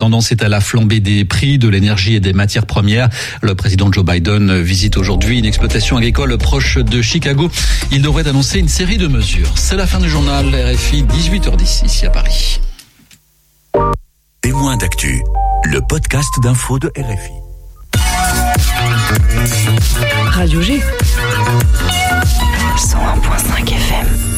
Tendance est à la flambée des prix de l'énergie et des matières premières. Le président Joe Biden visite aujourd'hui une exploitation agricole proche de Chicago. Il devrait annoncer une série de mesures. C'est la fin du journal RFI 18h10 ici à Paris. Témoin d'actu, le podcast d'info de RFI. Radio G. 101.5 FM.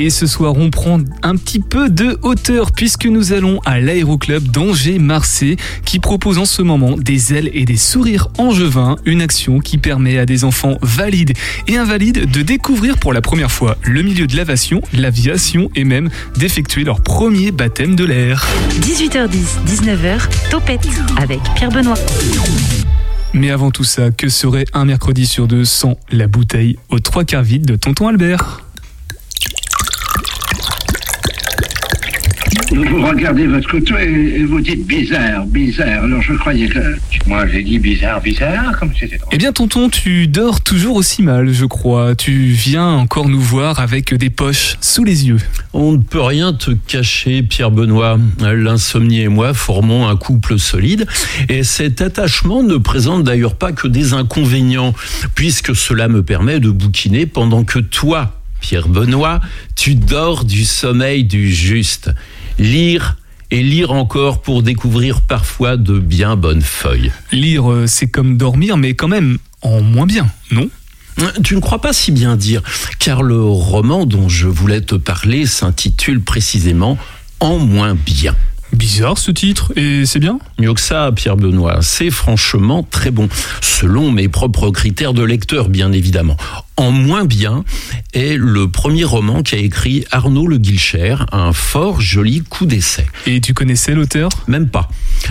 Et ce soir, on prend un petit peu de hauteur puisque nous allons à l'aéroclub d'Angers-Marseille qui propose en ce moment des ailes et des sourires angevins, une action qui permet à des enfants valides et invalides de découvrir pour la première fois le milieu de l'aviation, l'aviation et même d'effectuer leur premier baptême de l'air. 18h10, 19h, Topette avec Pierre Benoît. Mais avant tout ça, que serait un mercredi sur deux sans la bouteille aux trois quarts vide de Tonton Albert? Vous regardez votre couteau et, vous dites bizarre, bizarre. Alors je croyais que. Moi j'ai dit bizarre, bizarre, comme c'était drôle. Eh bien, tonton, tu dors toujours aussi mal, je crois. Tu viens encore nous voir avec des poches sous les yeux. On ne peut rien te cacher, Pierre Benoît. L'insomnie et moi formons un couple solide. Et cet attachement ne présente d'ailleurs pas que des inconvénients, puisque cela me permet de bouquiner pendant que toi, Pierre Benoît, tu dors du sommeil du juste. Lire et lire encore pour découvrir parfois de bien bonnes feuilles. Lire, euh, c'est comme dormir, mais quand même en moins bien, non? Tu ne crois pas si bien dire, car le roman dont je voulais te parler s'intitule précisément En moins bien. Bizarre ce titre, et c'est bien Mieux que ça, Pierre Benoît, c'est franchement très bon, selon mes propres critères de lecteur, bien évidemment. En moins bien est le premier roman qu'a écrit Arnaud Le Guilcher, un fort joli coup d'essai. Et tu connaissais l'auteur? Même pas.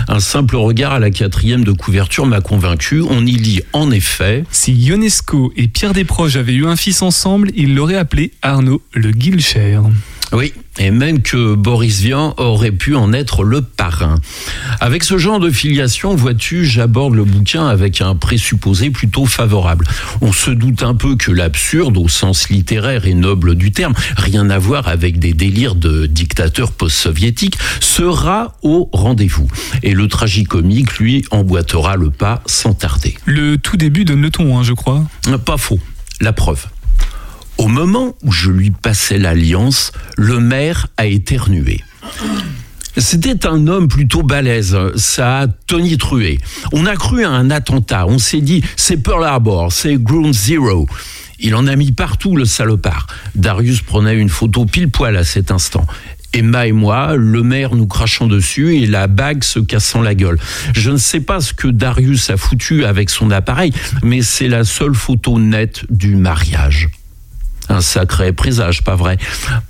Un simple regard à la quatrième de couverture m'a convaincu. On y lit en effet. Si Ionesco et Pierre Desproges avaient eu un fils ensemble, ils l'auraient appelé Arnaud Le Guilcher. Oui, et même que Boris Vian aurait pu en être le parrain. Avec ce genre de filiation, vois-tu, j'aborde le bouquin avec un présupposé plutôt favorable. On se doute un peu que l'absurde, au sens littéraire et noble du terme, rien à voir avec des délires de dictateurs post-soviétiques, sera au rendez-vous. Et le tragicomique, lui, emboîtera le pas sans tarder. Le tout début donne le ton, hein, je crois. Pas faux. La preuve. Au moment où je lui passais l'alliance, le maire a éternué. C'était un homme plutôt balèze, ça a tonitrué. On a cru à un attentat, on s'est dit c'est Pearl Harbor, c'est Ground Zero. Il en a mis partout le salopard. Darius prenait une photo pile poil à cet instant. Emma et moi, le maire nous crachant dessus et la bague se cassant la gueule. Je ne sais pas ce que Darius a foutu avec son appareil, mais c'est la seule photo nette du mariage un sacré présage, pas vrai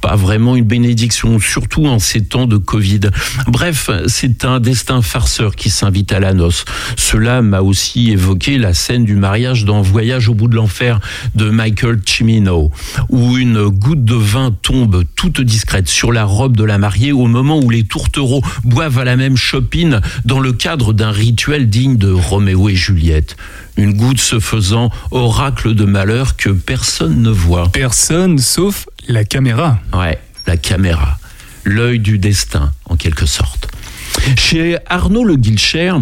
Pas vraiment une bénédiction, surtout en ces temps de Covid. Bref, c'est un destin farceur qui s'invite à la noce. Cela m'a aussi évoqué la scène du mariage dans Voyage au bout de l'enfer de Michael Cimino, où une goutte de vin tombe toute discrète sur la robe de la mariée au moment où les tourtereaux boivent à la même chopine dans le cadre d'un rituel digne de Roméo et Juliette une goutte se faisant oracle de malheur que personne ne voit. Personne sauf la caméra. Ouais, la caméra. L'œil du destin, en quelque sorte. Chez Arnaud Le Guilcher,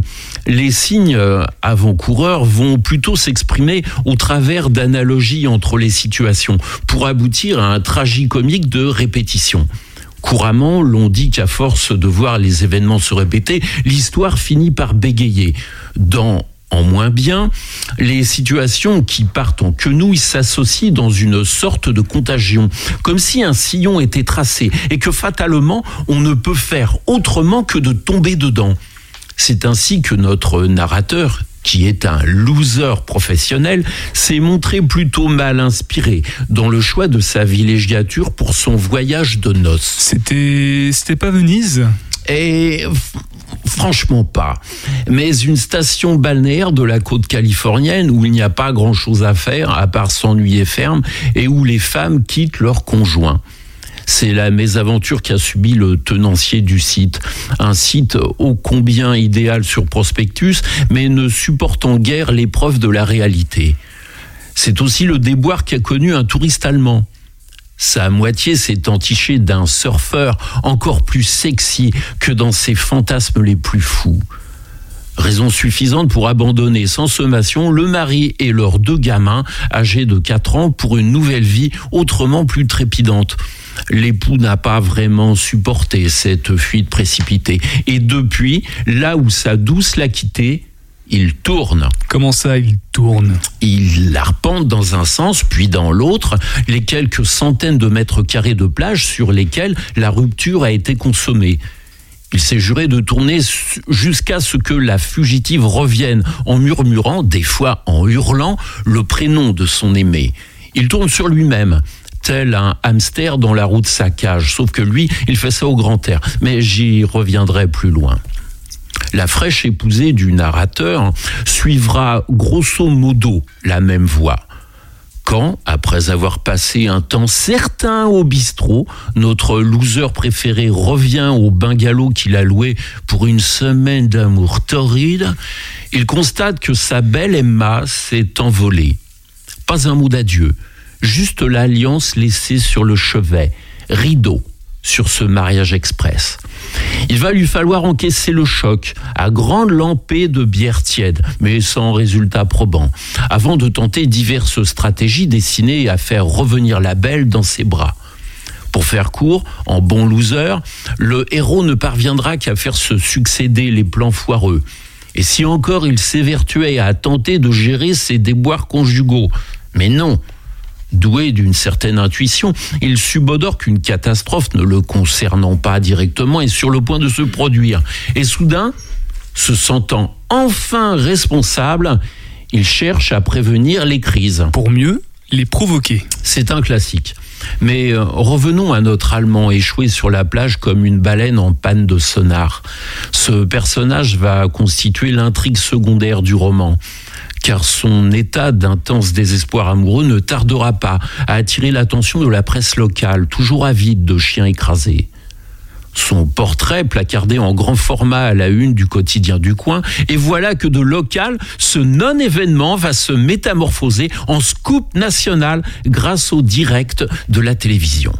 les signes avant-coureurs vont plutôt s'exprimer au travers d'analogies entre les situations pour aboutir à un tragicomique de répétition. Couramment, l'on dit qu'à force de voir les événements se répéter, l'histoire finit par bégayer. Dans en moins bien, les situations qui partent en quenouille s'associent dans une sorte de contagion, comme si un sillon était tracé et que fatalement on ne peut faire autrement que de tomber dedans. C'est ainsi que notre narrateur, qui est un loser professionnel, s'est montré plutôt mal inspiré dans le choix de sa villégiature pour son voyage de noces. C'était, c'était pas Venise? Et franchement pas. Mais une station balnéaire de la côte californienne où il n'y a pas grand-chose à faire à part s'ennuyer ferme et où les femmes quittent leurs conjoints. C'est la mésaventure qu'a subi le tenancier du site. Un site ô combien idéal sur prospectus, mais ne supportant guère l'épreuve de la réalité. C'est aussi le déboire qu'a connu un touriste allemand. Sa moitié s'est entichée d'un surfeur encore plus sexy que dans ses fantasmes les plus fous. Raison suffisante pour abandonner sans sommation le mari et leurs deux gamins âgés de 4 ans pour une nouvelle vie autrement plus trépidante. L'époux n'a pas vraiment supporté cette fuite précipitée. Et depuis, là où sa douce l'a quitté, il tourne. Comment ça, il tourne? Il arpente dans un sens, puis dans l'autre, les quelques centaines de mètres carrés de plage sur lesquels la rupture a été consommée. Il s'est juré de tourner jusqu'à ce que la fugitive revienne en murmurant, des fois en hurlant, le prénom de son aimé. Il tourne sur lui-même, tel un hamster dans la roue de sa cage, sauf que lui, il fait ça au grand air. Mais j'y reviendrai plus loin. La fraîche épousée du narrateur suivra grosso modo la même voie. Quand, après avoir passé un temps certain au bistrot, notre loser préféré revient au bungalow qu'il a loué pour une semaine d'amour torride, il constate que sa belle Emma s'est envolée. Pas un mot d'adieu, juste l'alliance laissée sur le chevet, rideau sur ce mariage express. Il va lui falloir encaisser le choc à grande lampée de bière tiède, mais sans résultat probant, avant de tenter diverses stratégies destinées à faire revenir la belle dans ses bras. Pour faire court, en bon loser, le héros ne parviendra qu'à faire se succéder les plans foireux. Et si encore il s'évertuait à tenter de gérer ses déboires conjugaux. Mais non, doué d'une certaine intuition, il subodore qu'une catastrophe ne le concernant pas directement est sur le point de se produire. Et soudain, se sentant enfin responsable, il cherche à prévenir les crises. Pour mieux les provoquer. C'est un classique. Mais euh, revenons à notre Allemand échoué sur la plage comme une baleine en panne de sonar. Ce personnage va constituer l'intrigue secondaire du roman car son état d'intense désespoir amoureux ne tardera pas à attirer l'attention de la presse locale, toujours avide de chiens écrasés. Son portrait placardé en grand format à la une du quotidien du coin, et voilà que de local, ce non-événement va se métamorphoser en scoop national grâce au direct de la télévision.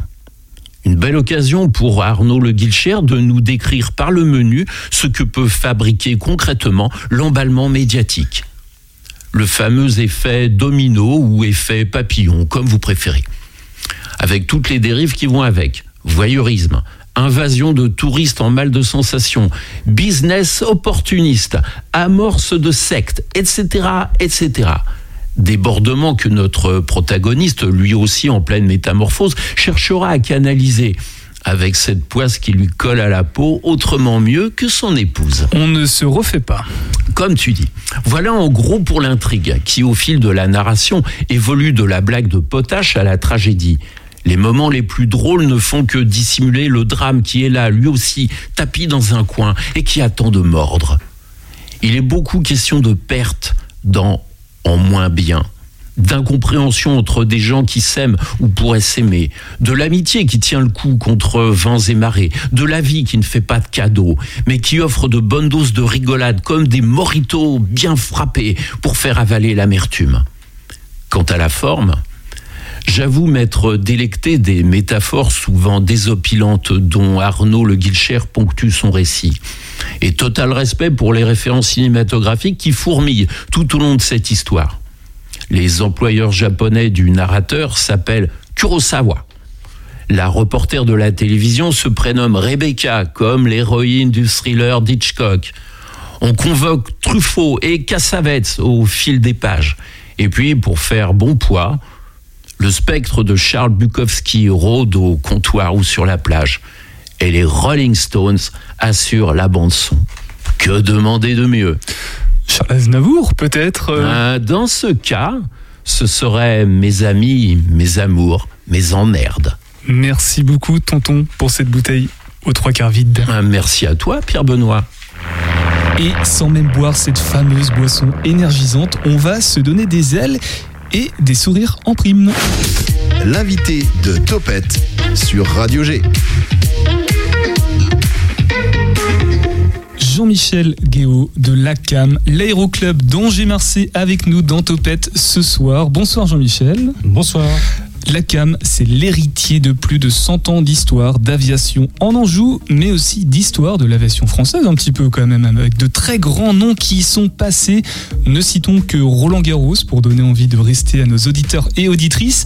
Une belle occasion pour Arnaud Le Guilcher de nous décrire par le menu ce que peut fabriquer concrètement l'emballement médiatique le fameux effet domino ou effet papillon, comme vous préférez, avec toutes les dérives qui vont avec. Voyeurisme, invasion de touristes en mal de sensation, business opportuniste, amorce de secte, etc., etc. Débordement que notre protagoniste, lui aussi en pleine métamorphose, cherchera à canaliser avec cette poisse qui lui colle à la peau autrement mieux que son épouse. On ne se refait pas. Comme tu dis. Voilà en gros pour l'intrigue qui, au fil de la narration, évolue de la blague de potache à la tragédie. Les moments les plus drôles ne font que dissimuler le drame qui est là, lui aussi, tapis dans un coin et qui attend de mordre. Il est beaucoup question de perte dans En moins bien d'incompréhension entre des gens qui s'aiment ou pourraient s'aimer, de l'amitié qui tient le coup contre vents et marées, de la vie qui ne fait pas de cadeaux, mais qui offre de bonnes doses de rigolade comme des moritos bien frappés pour faire avaler l'amertume. Quant à la forme, J'avoue m'être délecté des métaphores souvent désopilantes dont Arnaud Le Guilcher ponctue son récit. Et total respect pour les références cinématographiques qui fourmillent tout au long de cette histoire. Les employeurs japonais du narrateur s'appellent Kurosawa. La reporter de la télévision se prénomme Rebecca, comme l'héroïne du thriller d'Hitchcock. On convoque Truffaut et Cassavetes au fil des pages. Et puis, pour faire bon poids, le spectre de Charles Bukowski rôde au comptoir ou sur la plage. Et les Rolling Stones assurent la bande-son. Que demander de mieux? Charles Aznavour, peut-être euh euh, Dans ce cas, ce seraient mes amis, mes amours, mes emmerdes. Merci beaucoup, tonton, pour cette bouteille aux trois quarts vide. Euh, merci à toi, Pierre Benoît. Et sans même boire cette fameuse boisson énergisante, on va se donner des ailes et des sourires en prime. L'invité de Topette sur Radio G. Jean-Michel Guéot de l'ACAM, l'aéroclub d'Angers-Marseille avec nous dans Topette ce soir. Bonsoir Jean-Michel. Bonsoir. La CAM, c'est l'héritier de plus de 100 ans d'histoire d'aviation en Anjou, mais aussi d'histoire de l'aviation française un petit peu quand même, avec de très grands noms qui y sont passés. Ne citons que Roland Garros pour donner envie de rester à nos auditeurs et auditrices.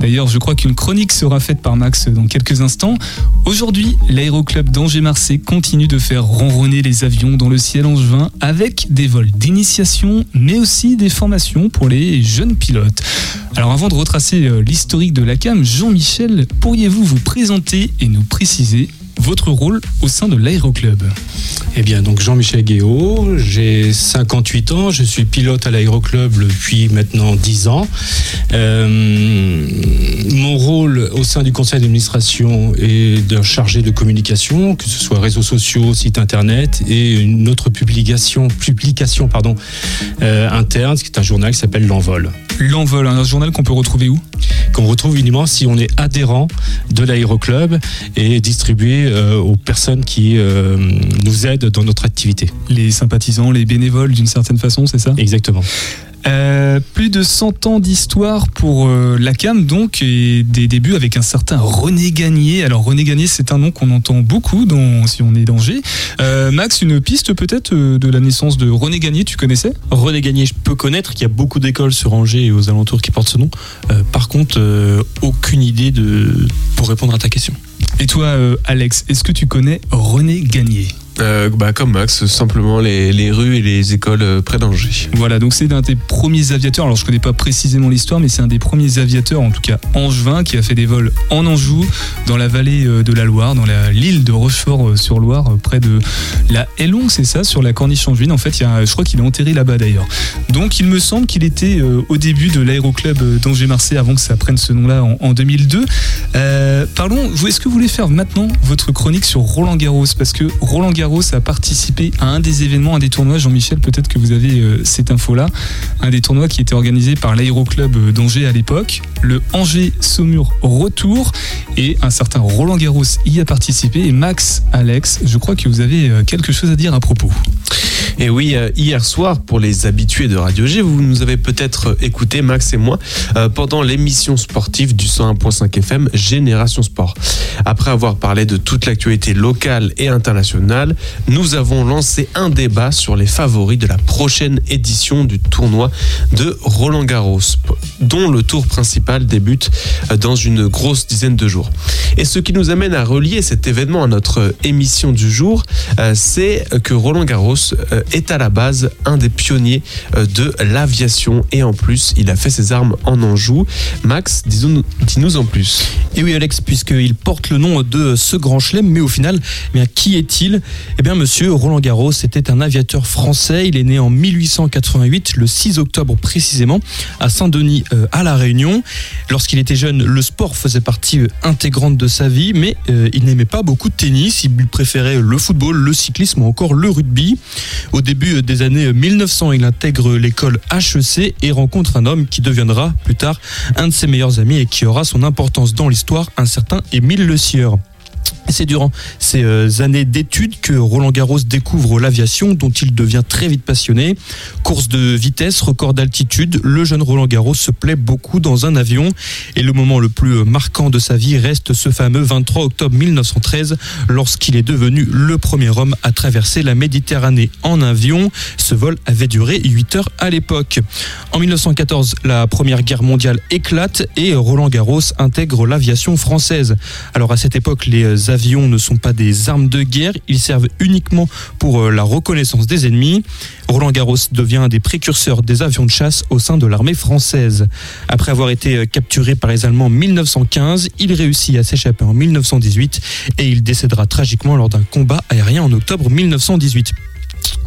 D'ailleurs, je crois qu'une chronique sera faite par Max dans quelques instants. Aujourd'hui, l'aéroclub d'Angers-Marseille continue de faire ronronner les avions dans le ciel angevin avec des vols d'initiation, mais aussi des formations pour les jeunes pilotes. Alors avant de retracer euh, de la CAM, Jean-Michel, pourriez-vous vous présenter et nous préciser votre rôle au sein de l'aéroclub? Eh bien, donc Jean-Michel Guéot, j'ai 58 ans, je suis pilote à l'aéroclub depuis maintenant 10 ans. Euh, mon rôle au sein du conseil d'administration est de chargé de communication, que ce soit réseaux sociaux, site internet et une autre publication, publication pardon, euh, interne, qui est un journal qui s'appelle L'Envol. L'Envol, un journal qu'on peut retrouver où? Qu'on retrouve uniquement si on est adhérent de l'aéroclub et distribué euh, aux personnes qui euh, nous aident dans notre activité. Les sympathisants, les bénévoles d'une certaine façon, c'est ça? Exactement. Euh, plus de 100 ans d'histoire pour euh, la CAM, donc, et des débuts avec un certain René Gagné. Alors, René Gagné, c'est un nom qu'on entend beaucoup dans, si on est d'Angers. Euh, Max, une piste peut-être de la naissance de René Gagné, tu connaissais? René Gagné, je peux connaître qu'il y a beaucoup d'écoles sur Angers et aux alentours qui portent ce nom. Par contre, aucune idée de pour répondre à ta question. Et toi, Alex, est-ce que tu connais René Gagné Euh, bah, comme Max, simplement les, rues et les écoles euh, près d'Angers. Voilà, donc c'est un des premiers aviateurs. Alors je connais pas précisément l'histoire, mais c'est un des premiers aviateurs, en tout cas angevin, qui a fait des vols en Anjou, dans la vallée euh, de la Loire, dans l'île de Rochefort-sur-Loire, près de la Hellong, c'est ça, sur la corniche angevine. En fait, y a, je crois qu'il est enterré là-bas d'ailleurs. Donc il me semble qu'il était au début de l'aéroclub d'Angers-Marseille, avant que ça prenne ce nom-là en, en 2002. Euh, parlons, est-ce que vous voulez faire maintenant votre chronique sur Roland Garros? Parce que Roland Garros a participé à un des événements, un des tournois. Jean-Michel, peut-être que vous avez euh, cette info-là. Un des tournois qui était organisé par l'aéroclub euh, d'Angers à l'époque, le Angers Saumur Retour. Et un certain Roland Garros y a participé. Et Max, Alex, je crois que vous avez euh, quelque chose à dire à propos. Et oui, euh, hier soir, pour les habitués de Radio G, vous nous avez peut-être écouté, Max et moi, euh, pendant l'émission sportive du 101.5 FM Génération Sport. Après avoir parlé de toute l'actualité locale et internationale, nous avons lancé un débat sur les favoris de la prochaine édition du tournoi de Roland Garros, dont le tour principal débute euh, dans une grosse dizaine de jours. Et ce qui nous amène à relier cet événement à notre émission du jour, euh, c'est que Roland Garros euh, est à la base un des pionniers euh, de l'aviation et en plus il a fait ses armes en Anjou. Max, dis-nous en plus. Et oui Alex, puisqu'il porte le nom de ce grand chelem, mais au final, eh bien, qui est-il? Eh bien monsieur Roland Garros était un aviateur français, il est né en 1888, le 6 octobre précisément, à Saint-Denis euh, à La Réunion. Lorsqu'il était jeune, le sport faisait partie euh, intégrante de sa vie, mais euh, il n'aimait pas beaucoup de tennis, il préférait le football, le cyclisme ou encore le rugby. Au début euh, des années 1900, il intègre l'école HEC et rencontre un homme qui deviendra plus tard un de ses meilleurs amis et qui aura son importance dans l'histoire, un certain Émile Le Sieur. C'est durant ces euh, années d'études que Roland Garros découvre l'aviation dont il devient très vite passionné. Course de vitesse, record d'altitude, le jeune Roland Garros se plaît beaucoup dans un avion et le moment le plus marquant de sa vie reste ce fameux 23 octobre 1913 lorsqu'il est devenu le premier homme à traverser la Méditerranée en avion. Ce vol avait duré 8 heures à l'époque. En 1914, la Première Guerre mondiale éclate et Roland Garros intègre l'aviation française. Alors à cette époque, les avions ne sont pas des armes de guerre, ils servent uniquement pour euh, la reconnaissance des ennemis. Roland Garros devient un des précurseurs des avions de chasse au sein de l'armée française. Après avoir été euh, capturé par les Allemands en 1915, il réussit à s'échapper en 1918 et il décédera tragiquement lors d'un combat aérien en octobre 1918.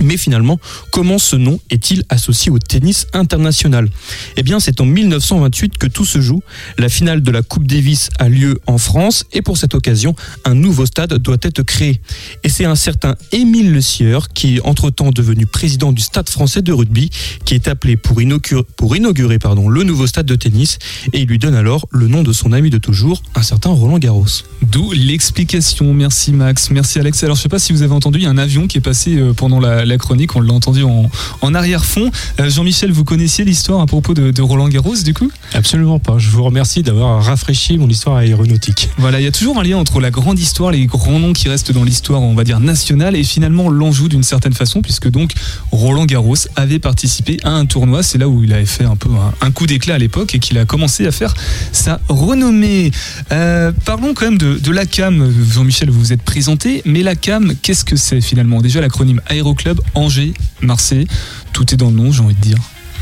Mais finalement, comment ce nom est-il associé au tennis international? Eh bien, c'est en 1928 que tout se joue. La finale de la Coupe Davis a lieu en France et pour cette occasion, un nouveau stade doit être créé. Et c'est un certain Émile Le Sieur, qui est entre-temps devenu président du Stade français de rugby, qui est appelé pour inaugurer, pardon, le nouveau stade de tennis et il lui donne alors le nom de son ami de toujours, un certain Roland Garros. D'où l'explication. Merci Max, merci Alex. Alors je sais pas si vous avez entendu, il y a un avion qui est passé euh, pendant la, la chronique, on l'a entendu en, en arrière-fond. Euh, Jean-Michel, vous connaissiez l'histoire à propos de, de Roland Garros du coup? Absolument pas. Je vous remercie d'avoir rafraîchi mon histoire aéronautique. Voilà, il y a toujours un lien entre la grande histoire, les grands noms qui restent dans l'histoire, on va dire nationale, et finalement l'Anjou d'une certaine façon, puisque donc Roland Garros avait participé à un tournoi. C'est là où il avait fait un peu un, un coup d'éclat à l'époque et qu'il a commencé à faire sa renommée. Euh, parlons quand même de, de la CAM. Jean-Michel, vous vous êtes présenté, mais la CAM, qu'est-ce que c'est finalement? Déjà l'acronyme Aéroclub Angers, Marseille, tout est dans le nom, j'ai envie de dire.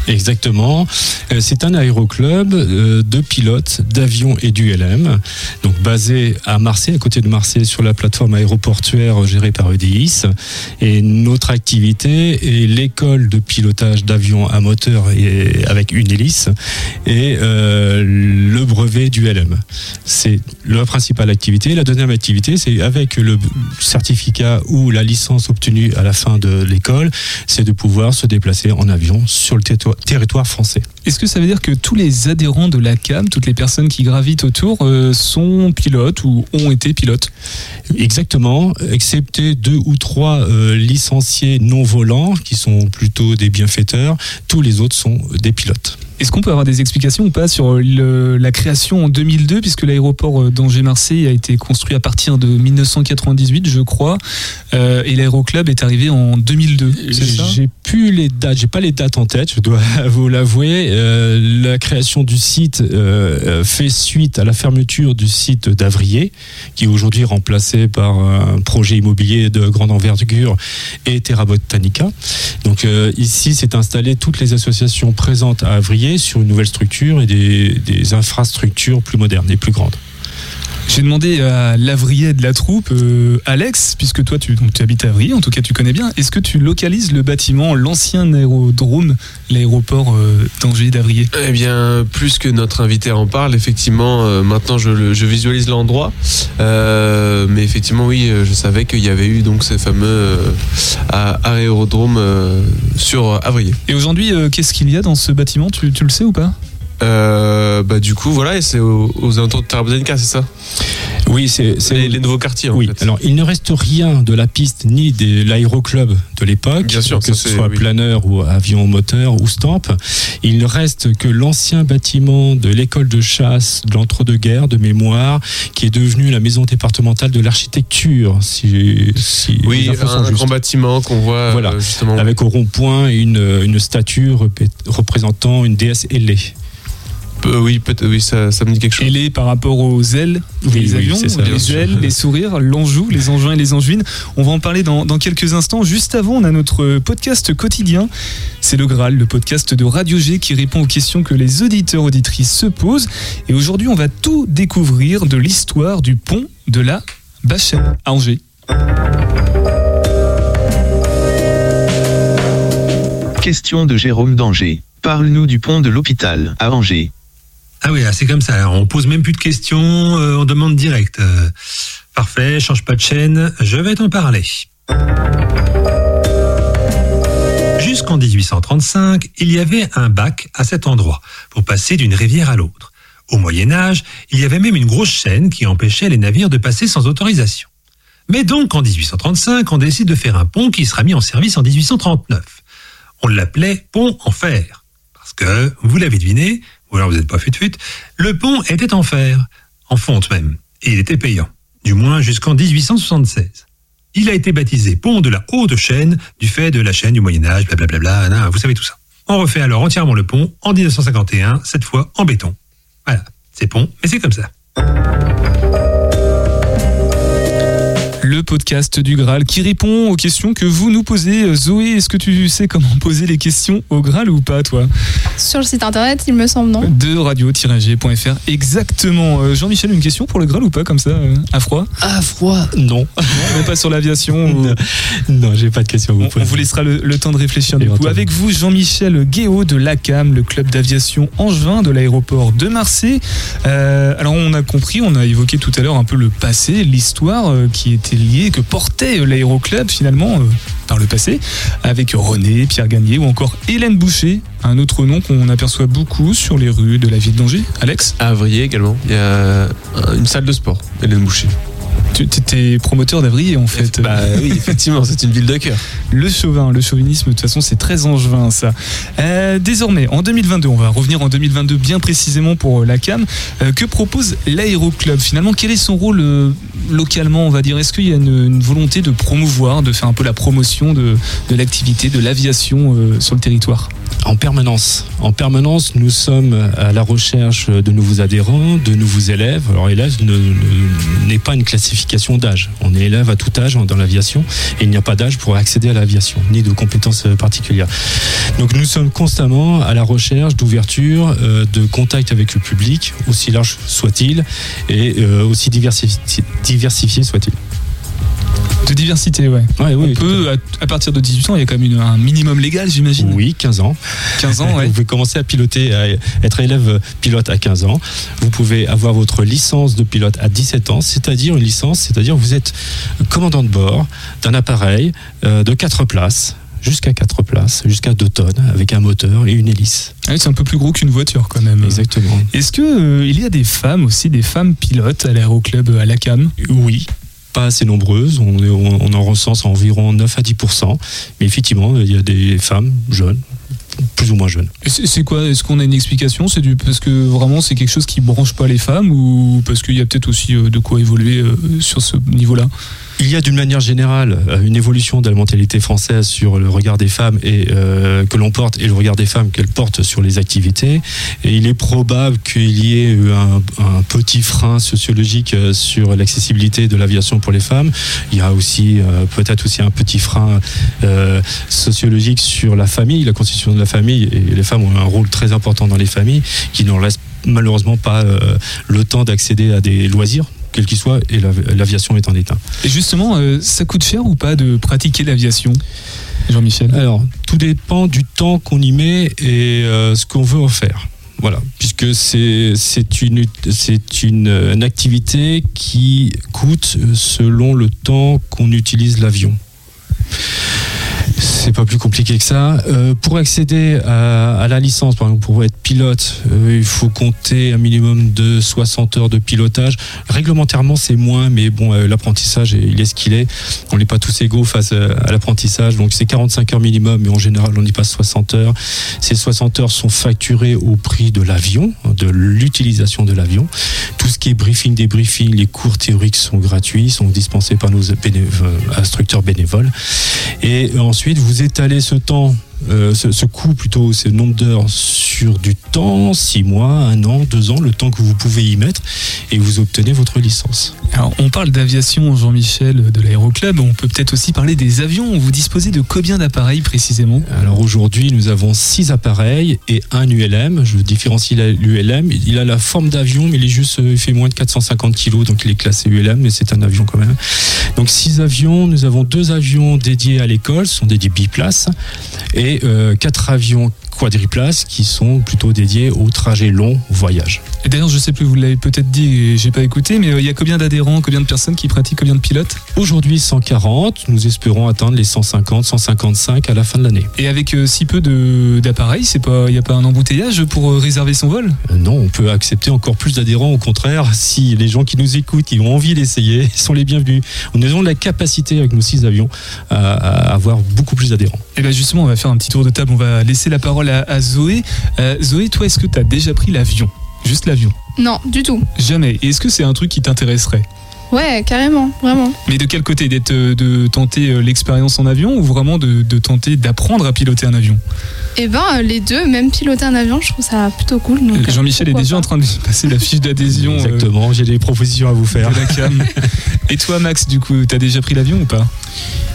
Exactement. Euh, C'est un aéroclub euh, de pilotes d'avions et d'ULM, donc basé à Marseille, à côté de Marseille, sur la plateforme aéroportuaire gérée par EDIS. Et notre activité est l'école de pilotage d'avions à moteur et avec une hélice et euh, le brevet d'ULM. C'est la principale activité. La deuxième activité, c'est avec le certificat ou la licence obtenue à la fin de l'école, c'est de pouvoir se déplacer en avion sur le territoire territoire français. Est-ce que ça veut dire que tous les adhérents de la CAM, toutes les personnes qui gravitent autour, euh, sont pilotes ou ont été pilotes? Exactement, excepté deux ou trois euh, licenciés non volants qui sont plutôt des bienfaiteurs, tous les autres sont des pilotes. Est-ce qu'on peut avoir des explications ou pas sur le- la création en 2002, puisque l'aéroport euh, d'Angers-Marseille a été construit à partir de 1998, je crois, euh, et l'aéroclub est arrivé en 2002, c'est ça? J'ai plus les dates, j'ai pas les dates en tête, je dois vous l'avouer. Euh, la création du site euh, fait suite à la fermeture du site d'Avrier, qui est aujourd'hui remplacé par un projet immobilier de grande envergure et Terra Botanica. Donc euh, ici, c'est installé toutes les associations présentes à Avrier sur une nouvelle structure et des, infrastructures plus modernes et plus grandes. J'ai demandé à l'avrier de la troupe, euh, Alex, puisque toi tu, donc, tu habites à Avrier, en tout cas tu connais bien, est-ce que tu localises le bâtiment, l'ancien aérodrome, l'aéroport euh, d'Angers d'Avrier Eh bien, plus que notre invité en parle, effectivement, euh, maintenant je, visualise l'endroit. Euh, mais effectivement, oui, je savais qu'il y avait eu donc ces fameux a- aérodromes euh, sur Avrier. Et aujourd'hui, qu'est-ce qu'il y a dans ce bâtiment? Tu, tu le sais ou pas? Euh, bah, du coup, voilà, et c'est aux, aux alentours de Terrabotanica, c'est ça Oui, c'est les, les nouveaux quartiers, en Oui, fait. alors il ne reste rien de la piste ni de l'aéroclub de l'époque, que ça, ce soit oui. planeur ou avion moteur ou stamp. Il ne reste que l'ancien bâtiment de l'école de chasse de l'entre-deux-guerres de mémoire, qui est devenu la maison départementale de l'architecture, si, si Oui, un justes. grand bâtiment qu'on voit Voilà. euh, justement. Avec au rond-point une, une statue représentant une déesse ailée. Euh, oui, ça, ça me dit quelque chose. Et les par rapport aux ailes Oui, des oui, avions, ça, les ailes, les sourires, l'enjou, les engins et les angevines. On va en parler dans, dans quelques instants. Juste avant, on a notre podcast quotidien. C'est le Graal, le podcast de Radio G qui répond aux questions que les auditeurs auditrices se posent. Et aujourd'hui, on va tout découvrir de l'histoire du pont de la Bachelle à Angers. Question de Jérôme d'Angers. Parle-nous du pont de l'hôpital à Angers. Ah oui, c'est comme ça. On pose même plus de questions, euh, on demande direct. Euh, parfait, change pas de chaîne, je vais t'en parler. Jusqu'en 1835, il y avait un bac à cet endroit pour passer d'une rivière à l'autre. Au Moyen Âge, il y avait même une grosse chaîne qui empêchait les navires de passer sans autorisation. Mais donc en 1835, on décide de faire un pont qui sera mis en service en 1839. On l'appelait pont en fer. Parce que, vous l'avez deviné, ou alors vous n'êtes pas fut-fut, le pont était en fer, en fonte même, et il était payant, du moins jusqu'en 1876. Il a été baptisé pont de la haute chaîne du fait de la chaîne du Moyen Âge, blablabla, vous savez tout ça. On refait alors entièrement le pont en 1951, cette fois en béton. Voilà, c'est pont, mais c'est comme ça. Le podcast du Graal qui répond aux questions que vous nous posez. Zoé, est-ce que tu sais comment poser les questions au Graal ou pas, toi? Sur le site internet, il me semble, non De radio-g.fr. Exactement. Euh, Jean-Michel, une question pour le Graal ou pas, comme ça, euh, à froid À froid Non. Pas sur l'aviation ou- Non, non, j'ai pas de question vous On, vous laissera le, le temps de réfléchir du coup. Avec vous, Jean-Michel Guéot de l'ACAM, le club d'aviation Angevin de l'aéroport de Marseille. Euh, alors, on a compris, on a évoqué tout à l'heure un peu le passé, l'histoire euh, qui était liée, que portait euh, l'aéroclub finalement euh, par le passé, avec René, Pierre Gagné ou encore Hélène Boucher, un autre nom qu'on aperçoit beaucoup sur les rues de la ville d'Angers. Alex? À Avrier également, il y a une salle de sport, Hélène Boucher. Tu étais promoteur d'Avrier en fait. Bah oui, effectivement, c'est une ville de cœur. Le chauvin, le chauvinisme, de toute façon, c'est très angevin, ça. Euh, désormais, en 2022, on va revenir en 2022 bien précisément pour euh, la CAM. Euh, que propose l'aéroclub Finalement, quel est son rôle euh, localement, on va dire? Est-ce qu'il y a une, une volonté de promouvoir, de faire un peu la promotion de, l'activité, de l'aviation sur le territoire? En permanence. En permanence, nous sommes à la recherche de nouveaux adhérents, de nouveaux élèves. Alors, élève ne- ne- n'est pas une classification d'âge. On est élève à tout âge dans l'aviation et il n'y a pas d'âge pour accéder à l'aviation, ni de compétences euh, particulières. Donc, nous sommes constamment à la recherche d'ouverture, euh, de contact avec le public, aussi large soit-il et euh, aussi diversifi- diversifié soit-il. De diversité, ouais. Ouais, oui, on peut, à, à partir de 18 ans, il y a quand même une- un minimum légal, j'imagine Oui, 15 ans. 15 ans, ouais. Vous pouvez commencer à piloter, à être élève pilote à 15 ans. Vous pouvez avoir votre licence de pilote à 17 ans, c'est-à-dire une licence, c'est-à-dire vous êtes commandant de bord d'un appareil euh, de 4 places jusqu'à 4 places, jusqu'à 2 tonnes, avec un moteur et une hélice. Ah oui, c'est un peu plus gros qu'une voiture quand même. Exactement. Est-ce que euh, il y a des femmes aussi, des femmes pilotes à l'aéroclub à la CAM Oui. Pas assez nombreuses, on, en recense environ 9 à 10% mais effectivement, il y a des femmes jeunes, plus ou moins jeunes. C'est quoi? Est-ce qu'on a une explication? C'est parce que vraiment c'est quelque chose qui branche pas les femmes ou parce qu'il y a peut-être aussi euh, de quoi évoluer euh, sur ce niveau-là? Il y a d'une manière générale euh, une évolution de la mentalité française sur le regard des femmes et euh, que l'on porte et le regard des femmes qu'elles portent sur les activités. Et il est probable qu'il y ait eu un, petit frein sociologique euh, sur l'accessibilité de l'aviation pour les femmes. Il y a aussi peut-être aussi un petit frein sociologique sur la famille, la constitution de la famille. Et les femmes ont un rôle très important dans les familles qui n'en laissent malheureusement pas le temps d'accéder à des loisirs quels qu'ils soient, et l'av- l'aviation est en état. Et justement, euh, ça coûte cher ou pas de pratiquer l'aviation Jean-Michel? Alors, tout dépend du temps qu'on y met et euh, ce qu'on veut en faire. Voilà, puisque c'est une, euh, une activité qui coûte selon le temps qu'on utilise l'avion. C'est pas plus compliqué que ça. Euh, pour accéder à, à la licence, par exemple, pour être pilote, euh, il faut compter un minimum de 60 heures de pilotage. Réglementairement, c'est moins, mais bon, euh, l'apprentissage, il est ce qu'il est. On n'est pas tous égaux face euh, à l'apprentissage, donc c'est 45 heures minimum, mais en général, on y passe 60 heures. Ces 60 heures sont facturées au prix de l'avion, de l'utilisation de l'avion. Tout ce qui est briefing, débriefing, les cours théoriques sont gratuits, sont dispensés par nos euh, instructeurs bénévoles. Et ensuite, vous étalez ce temps, euh, ce, ce coût plutôt, ce nombre d'heures sur du temps, six mois, un an, deux ans, le temps que vous pouvez y mettre, et vous obtenez votre licence. Alors, on parle d'aviation, Jean-Michel, de l'aéroclub. On peut peut-être aussi parler des avions. Vous disposez de combien d'appareils précisément? Alors aujourd'hui, nous avons six appareils et un ULM. Je différencie l'ULM. Il a la forme d'avion, mais il est juste, il fait moins de 450 kg, donc il est classé ULM, mais c'est un avion quand même. Donc six avions. Nous avons deux avions dédiés à l'école, ce sont dédiés biplaces, et euh, quatre avions quadriplaces qui sont plutôt dédiés au trajet long, au voyage. Et d'ailleurs, je sais plus, vous l'avez peut-être dit et j'ai pas écouté, mais euh, il y a combien d'adhérents, combien de personnes qui pratiquent, combien de pilotes? Aujourd'hui 140, nous espérons atteindre les 150, 155 à la fin de l'année. Et avec euh, si peu d'appareils, c'est pas, il n'y a pas un embouteillage pour euh, réserver son vol? Euh, Non, on peut accepter encore plus d'adhérents. Au contraire, si les gens qui nous écoutent, qui ont envie d'essayer, sont les bienvenus. Nous avons la capacité avec nos six avions à avoir beaucoup plus d'adhérents. Et bien justement, on va faire un petit tour de table. On va laisser la parole à, à Zoé. Euh, Zoé, toi, est-ce que tu as déjà pris l'avion? Juste l'avion? Non, du tout. Jamais. Et est-ce que c'est un truc qui t'intéresserait? Ouais, carrément, vraiment. Mais de quel côté? D'être, euh, De tenter euh, l'expérience en avion ou vraiment de, de tenter d'apprendre à piloter un avion? Et ben les deux, même piloter un avion, je trouve ça plutôt cool. Jean-Michel est déjà pas. en train de passer la fiche d'adhésion. euh, Exactement, j'ai des propositions à vous faire. de la cam. Et toi, Max, du coup, t'as déjà pris l'avion ou pas?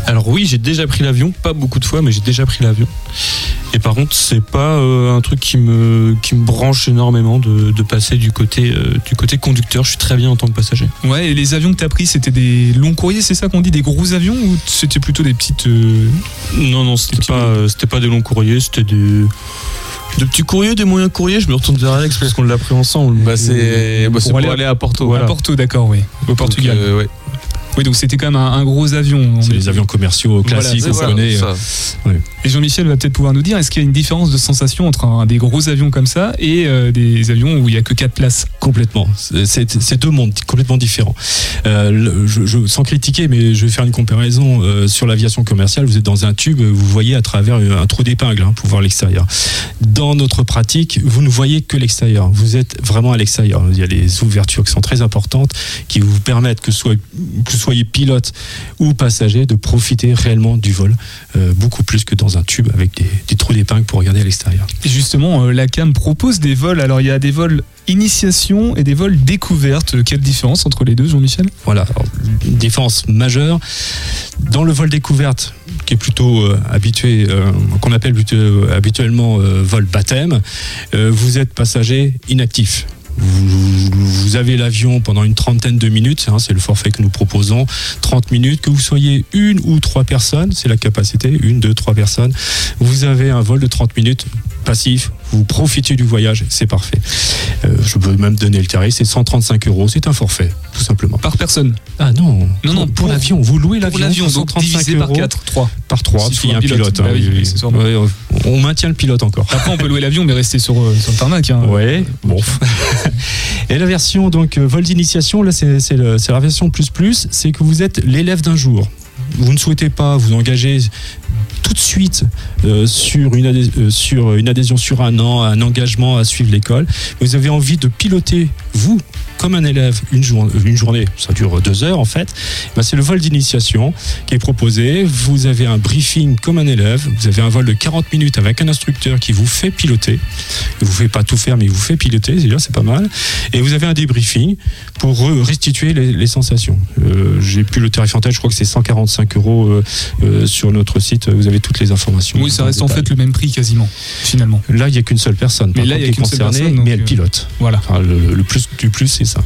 Alors oui, j'ai déjà pris l'avion, pas beaucoup de fois, mais j'ai déjà pris l'avion. Et par contre, c'est pas euh, un truc qui me qui me branche énormément de, de passer du côté euh, du côté conducteur. Je suis très bien en tant que passager. Ouais, et les avions que t'as pris, c'était des longs courriers, c'est ça qu'on dit Des gros avions ou c'était plutôt des petites. euh, Non, non, c'était pas c'était pas des longs courriers, c'était des de petits courriers, des moyens courriers. Je me retourne vers Alex parce qu'on l'a pris ensemble. Bah, c'est bah, pour aller à Porto. Voilà. À Porto, d'accord, oui. Au Portugal. Donc, euh, ouais. Oui, donc c'était quand même un, un gros avion. On C'est est- les avions commerciaux classiques qu'on connaît. ça. Et Jean-Michel va peut-être pouvoir nous dire, est-ce qu'il y a une différence de sensation entre un- des gros avions comme ça et euh, des avions où il n'y a que 4 places? Complètement. C'est- deux mondes complètement différents. Euh, le- je, je- sans critiquer, mais je vais faire une comparaison euh, sur l'aviation commerciale. Vous êtes dans un tube, vous voyez à travers un trou d'épingle hein, pour voir l'extérieur. Dans notre pratique, vous ne voyez que l'extérieur. Vous êtes vraiment à l'extérieur. Il y a les ouvertures qui sont très importantes, qui vous permettent que, soit, que vous soyez pilote ou passager de profiter réellement du vol, euh, beaucoup plus que dans un tube avec des, des trous d'épingle pour regarder à l'extérieur. Et justement, euh, la CAM propose des vols. Alors, il y a des vols initiation et des vols découverte. Quelle différence entre les deux, Jean-Michel? Voilà, alors, une différence majeure. Dans le vol découverte, qui est plutôt euh, habitué, euh, qu'on appelle plutôt, habituellement euh, vol baptême, vous êtes passager inactif. Vous, vous avez l'avion pendant une trentaine de minutes, hein, c'est le forfait que nous proposons, 30 minutes, que vous soyez une ou trois personnes, c'est la capacité, une, deux, trois personnes, vous avez un vol de 30 minutes passif, vous profitez du voyage, c'est parfait. Euh, je peux même donner le tarif, c'est 135 euros, c'est un forfait, tout simplement. Par personne Ah non, Non, non, pour, pour- l'avion, vous louez l'avion, l'avion, pour donc 135 divisé par euros. 4, 3. Par 3, S'il s'il faut y a un un pilote. pilote. hein, Bah oui, oui, oui. On maintient le pilote encore. Après, on peut louer l'avion, mais rester sur, euh, sur le tarmac. Hein. Ouais, bon. Et la version donc euh, vol d'initiation, là c'est la version plus plus, c'est que vous êtes l'élève d'un jour. Vous ne souhaitez pas vous engager tout de suite euh, sur, une euh, sur une adhésion sur un an, un engagement à suivre l'école. Vous avez envie de piloter, vous, comme un élève, une, jour- une journée, ça dure deux heures en fait. Ben, c'est le vol d'initiation qui est proposé. Vous avez un briefing comme un élève. Vous avez un vol de 40 minutes avec un instructeur qui vous fait piloter. Il vous fait pas tout faire, mais il vous fait piloter. C'est pas mal. Et vous avez un débriefing pour re- restituer les, les sensations. Euh, J'ai plus le tarif en tête. Je crois que c'est 145 euros euh, euh, sur notre site. Vous avez toutes les informations. Oui, ça reste en fait le même prix quasiment, finalement. Là, il n'y a qu'une seule personne. Mais là, il y a qui est qu'une seule concernée, personne, donc, mais elle euh, pilote. Voilà. Enfin, le, le plus du plus, c'est ça.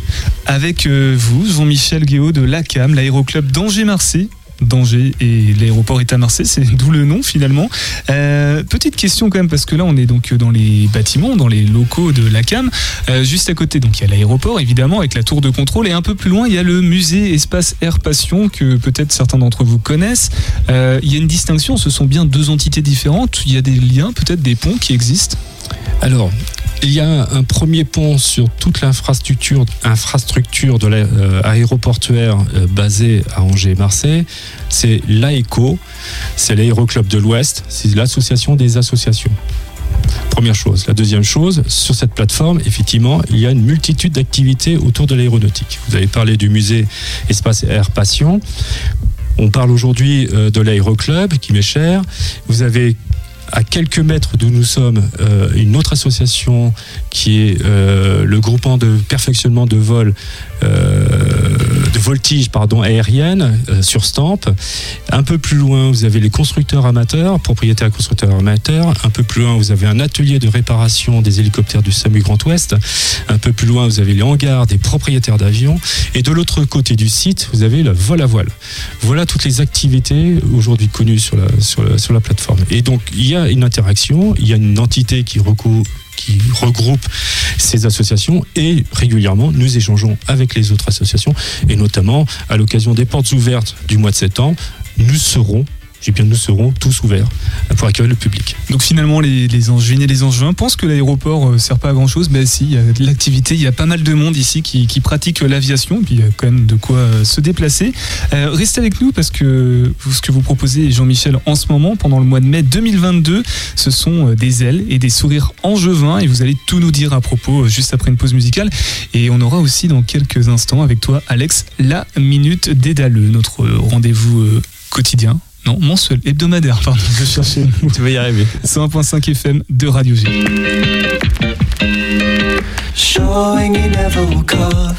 Avec euh, vous, Jean-Michel Guéot de l'ACAM, l'aéroclub d'Angers-Marseille. d'Angers et l'aéroport est à Marseille, c'est d'où le nom finalement. Euh, petite question quand même, parce que là on est donc dans les bâtiments, dans les locaux de l'ACAM. Euh, juste à côté, donc il y a l'aéroport évidemment avec la tour de contrôle et un peu plus loin il y a le musée Espace Air Passion que peut-être certains d'entre vous connaissent. Euh, il y a une distinction, ce sont bien deux entités différentes, il y a des liens, peut-être des ponts qui existent? Alors, il y a un premier pont sur toute l'infrastructure infrastructure de l'aéroportuaire euh, basée à Angers-Marseille. C'est l'AECO, c'est l'aéroclub de l'Ouest, c'est l'association des associations. Première chose. La deuxième chose, sur cette plateforme, effectivement, il y a une multitude d'activités autour de l'aéronautique. Vous avez parlé du musée Espace Air Passion. On parle aujourd'hui euh, de l'aéroclub qui m'est cher. Vous avez à quelques mètres d'où nous sommes euh, une autre association qui est euh, le groupement de perfectionnement de vol euh, voltige pardon aérienne euh, sur Stamp. Un peu plus loin, vous avez les constructeurs amateurs, propriétaires constructeurs amateurs. Un peu plus loin, vous avez un atelier de réparation des hélicoptères du SAMU Grand Ouest. Un peu plus loin, vous avez les hangars des propriétaires d'avions. Et de l'autre côté du site, vous avez le vol à voile. Voilà toutes les activités aujourd'hui connues sur la, sur la, sur la plateforme. Et donc, il y a une interaction, il y a une entité qui recouvre qui regroupe ces associations et régulièrement nous échangeons avec les autres associations. Et notamment à l'occasion des portes ouvertes du mois de septembre, nous serons eh bien, nous serons tous ouverts pour accueillir le public. Donc finalement, les, les et les Angevins pensent que l'aéroport ne sert pas à grand chose, mais si, il y a de l'activité, il y a pas mal de monde ici qui, pratique l'aviation, puis il y a quand même de quoi euh, se déplacer. Euh, restez avec nous parce que ce que vous proposez, Jean-Michel, en ce moment, pendant le mois de mai 2022, ce sont euh, des ailes et des sourires angevins, et vous allez tout nous dire à propos juste après une pause musicale. Et on aura aussi dans quelques instants avec toi, Alex, la Minute Dédaleux, notre rendez-vous euh, quotidien. Non, mensuel, hebdomadaire, pardon, je cherchais. Tu vas y arriver. 101.5 FM de Radio G. Showing you never will cover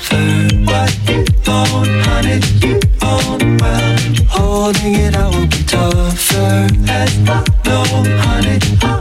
what you own, honey, you own well. Holding it out will be tougher. As I know, honey, I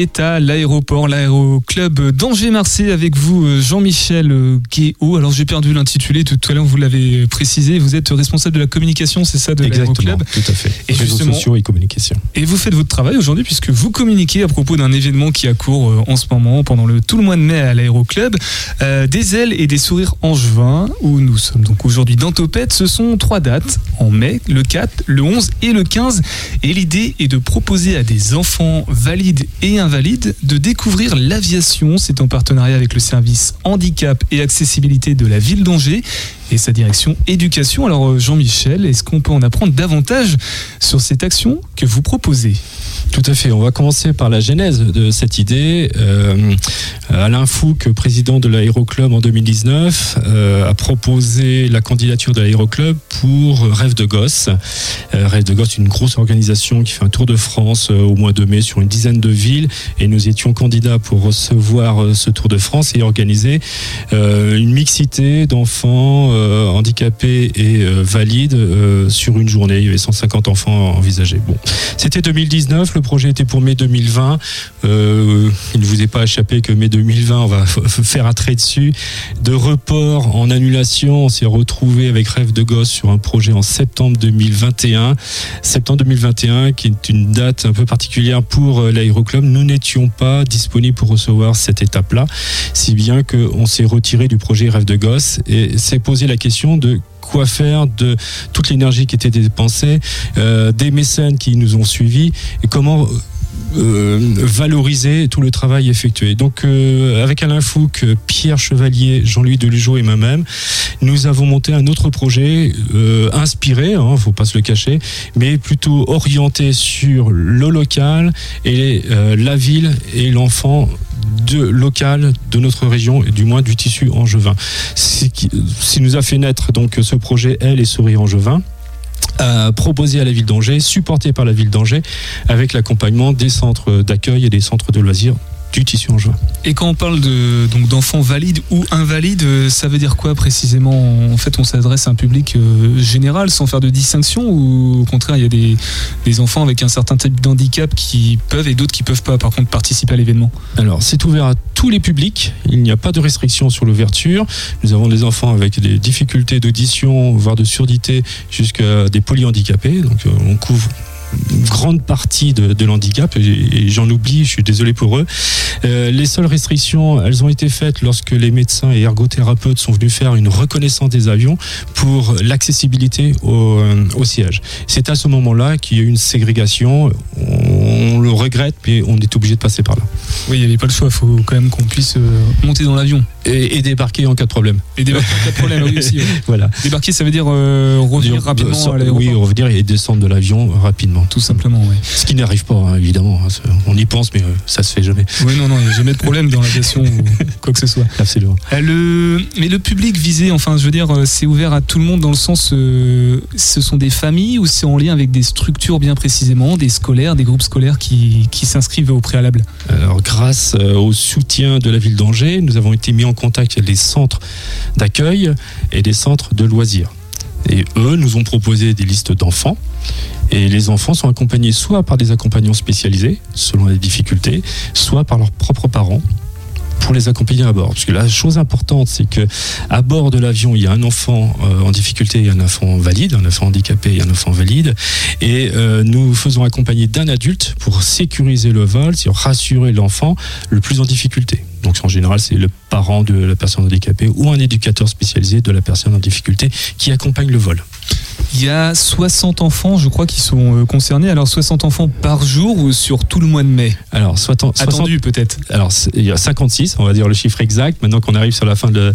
est à l'aéroport, l'aéroclub d'Angers-Marseille avec vous, euh, Jean-Michel euh, Guéot. Alors j'ai perdu l'intitulé, tout à l'heure vous l'avez précisé, vous êtes responsable de la communication, c'est ça, de Exactement, l'aéroclub tout à fait. Et Réseaux sociaux et communication. Et vous faites votre travail aujourd'hui puisque vous communiquez à propos d'un événement qui a cours euh, en ce moment pendant le, tout le mois de mai à l'aéroclub. Euh, des ailes et des sourires angevins où nous sommes donc aujourd'hui dans Topette. Ce sont trois dates en mai, le 4, le 11 et le 15. Et l'idée est de proposer à des enfants valides et invalides de découvrir l'aviation. C'est en partenariat avec le service handicap et accessibilité de la ville d'Angers et sa direction éducation. Alors euh, Jean-Michel, est-ce qu'on peut en apprendre davantage sur cette action que vous proposez? Tout à fait. On va commencer par la genèse de cette idée. Euh, Alain Fouque, président de l'Aéroclub en 2019, euh, a proposé la candidature de l'Aéroclub pour Rêve de Gosse. Euh, Rêve de Gosse, une grosse organisation qui fait un tour de France au mois de mai sur une dizaine de villes. Et nous étions candidats pour recevoir ce tour de France et organiser une mixité d'enfants handicapés et valides sur une journée. Il y avait 150 enfants envisagés. Bon, c'était 2019, le projet était pour mai 2020. Euh, il ne vous est pas échappé que mai 2020, on va faire un trait dessus. De report en annulation, on s'est retrouvé avec Rêve de gosse sur un projet en septembre 2021. Septembre 2021, qui est une date un peu particulière pour euh, l'aéroclub. Nous n'étions pas disponibles pour recevoir cette étape-là, si bien qu'on s'est retiré du projet Rêve de gosse et s'est posé la question de quoi faire de toute l'énergie qui était dépensée, euh, des mécènes qui nous ont suivis et comment valoriser tout le travail effectué. Donc euh, avec Alain Fouque, Pierre Chevalier, Jean-Louis Delugeau et moi-même, nous avons monté un autre projet euh, inspiré, hein, faut pas se le cacher, mais plutôt orienté sur le local et euh, la ville et l'enfant de local de notre région et du moins du tissu angevin. Ce qui, nous a fait naître donc ce projet Elle et Sourire Angevin proposé à la ville d'Angers, supporté par la ville d'Angers, avec l'accompagnement des centres d'accueil et des centres de loisirs du tissu angevin. Et quand on parle de donc d'enfants valides ou invalides, euh, ça veut dire quoi précisément? En fait, on s'adresse à un public euh, général sans faire de distinction ou au contraire, il y a des, des enfants avec un certain type d'handicap qui peuvent et d'autres qui peuvent pas par contre participer à l'événement? Alors, c'est ouvert à tous les publics. Il n'y a pas de restriction sur l'ouverture. Nous avons des enfants avec des difficultés d'audition, voire de surdité, jusqu'à des polyhandicapés. Donc, euh, on couvre grande partie de, de l'handicap, et, et j'en oublie, je suis désolé pour eux. Euh, les seules restrictions, elles ont été faites lorsque les médecins et ergothérapeutes sont venus faire une reconnaissance des avions pour l'accessibilité au, euh, au siège. C'est à ce moment-là qu'il y a eu une ségrégation. On le regrette, mais on est obligé de passer par là. Oui, il n'y avait pas le choix, il faut quand même qu'on puisse euh, monter dans l'avion. Et, et débarquer en cas de problème. Et débarquer en cas de problème, oui aussi. ouais. Voilà. Débarquer, ça veut dire revenir rapidement Sor- à l'aéroport. Oui, revenir et descendre de l'avion rapidement. Tout simplement, oui. Ce qui n'arrive pas, hein, évidemment. hein, On y pense, mais euh, ça se fait jamais. Oui, non, non, il n'y a jamais de problème dans l'aviation ou quoi que ce soit. Absolument. Euh, Le, mais le public visé, enfin, je veux dire, euh, c'est ouvert à tout le monde dans le sens, euh, ce sont des familles ou c'est en lien avec des structures bien précisément, des scolaires, des groupes scolaires qui, qui s'inscrivent au préalable? Alors, grâce au soutien de la ville d'Angers, nous avons été mis en contact avec les centres d'accueil et des centres de loisirs. Et eux nous ont proposé des listes d'enfants. Et les enfants sont accompagnés soit par des accompagnants spécialisés, selon les difficultés, soit par leurs propres parents pour les accompagner à bord. Parce que la chose importante, c'est que à bord de l'avion, il y a un enfant euh, en difficulté et un enfant valide, un enfant handicapé et un enfant valide. Et euh, nous faisons accompagner d'un adulte pour sécuriser le vol, c'est rassurer l'enfant le plus en difficulté. Donc en général, c'est le parent de la personne handicapée ou un éducateur spécialisé de la personne en difficulté qui accompagne le vol. Il y a 60 enfants, je crois, qui sont euh, concernés. Alors 60 enfants par jour ou sur tout le mois de mai? Alors, soit en- 60 Attendu peut-être. Alors, il y a 56, on va dire le chiffre exact. Maintenant qu'on arrive sur la fin de,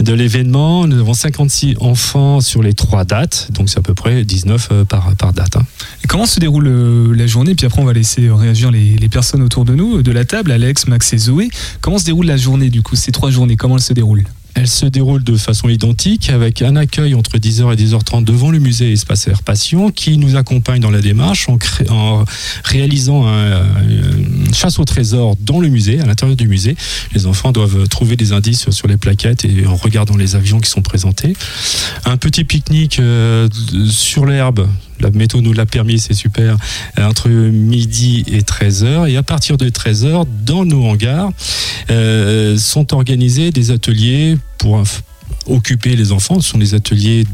de l'événement, nous avons 56 enfants sur les trois dates. Donc, c'est à peu près 19 euh, par, par date. hein. Et comment se déroule euh, la journée? Puis après, on va laisser réagir les, les personnes autour de nous, de la table, Alex, Max et Zoé. Comment se déroule la journée du coup Ces trois journées, comment elles se déroulent Elle se déroule de façon identique avec un accueil entre 10h et 10h30 devant le musée Espace Air Passion qui nous accompagne dans la démarche en, en réalisant un- une chasse au trésor dans le musée, à l'intérieur du musée. Les enfants doivent trouver des indices sur les plaquettes et en regardant les avions qui sont présentés. Un petit pique-nique euh, sur l'herbe. La météo nous l'a permis, c'est super, euh, entre midi et 13h. Et à partir de 13h, dans nos hangars, euh, sont organisés des ateliers pour inf- occuper les enfants. Ce sont des ateliers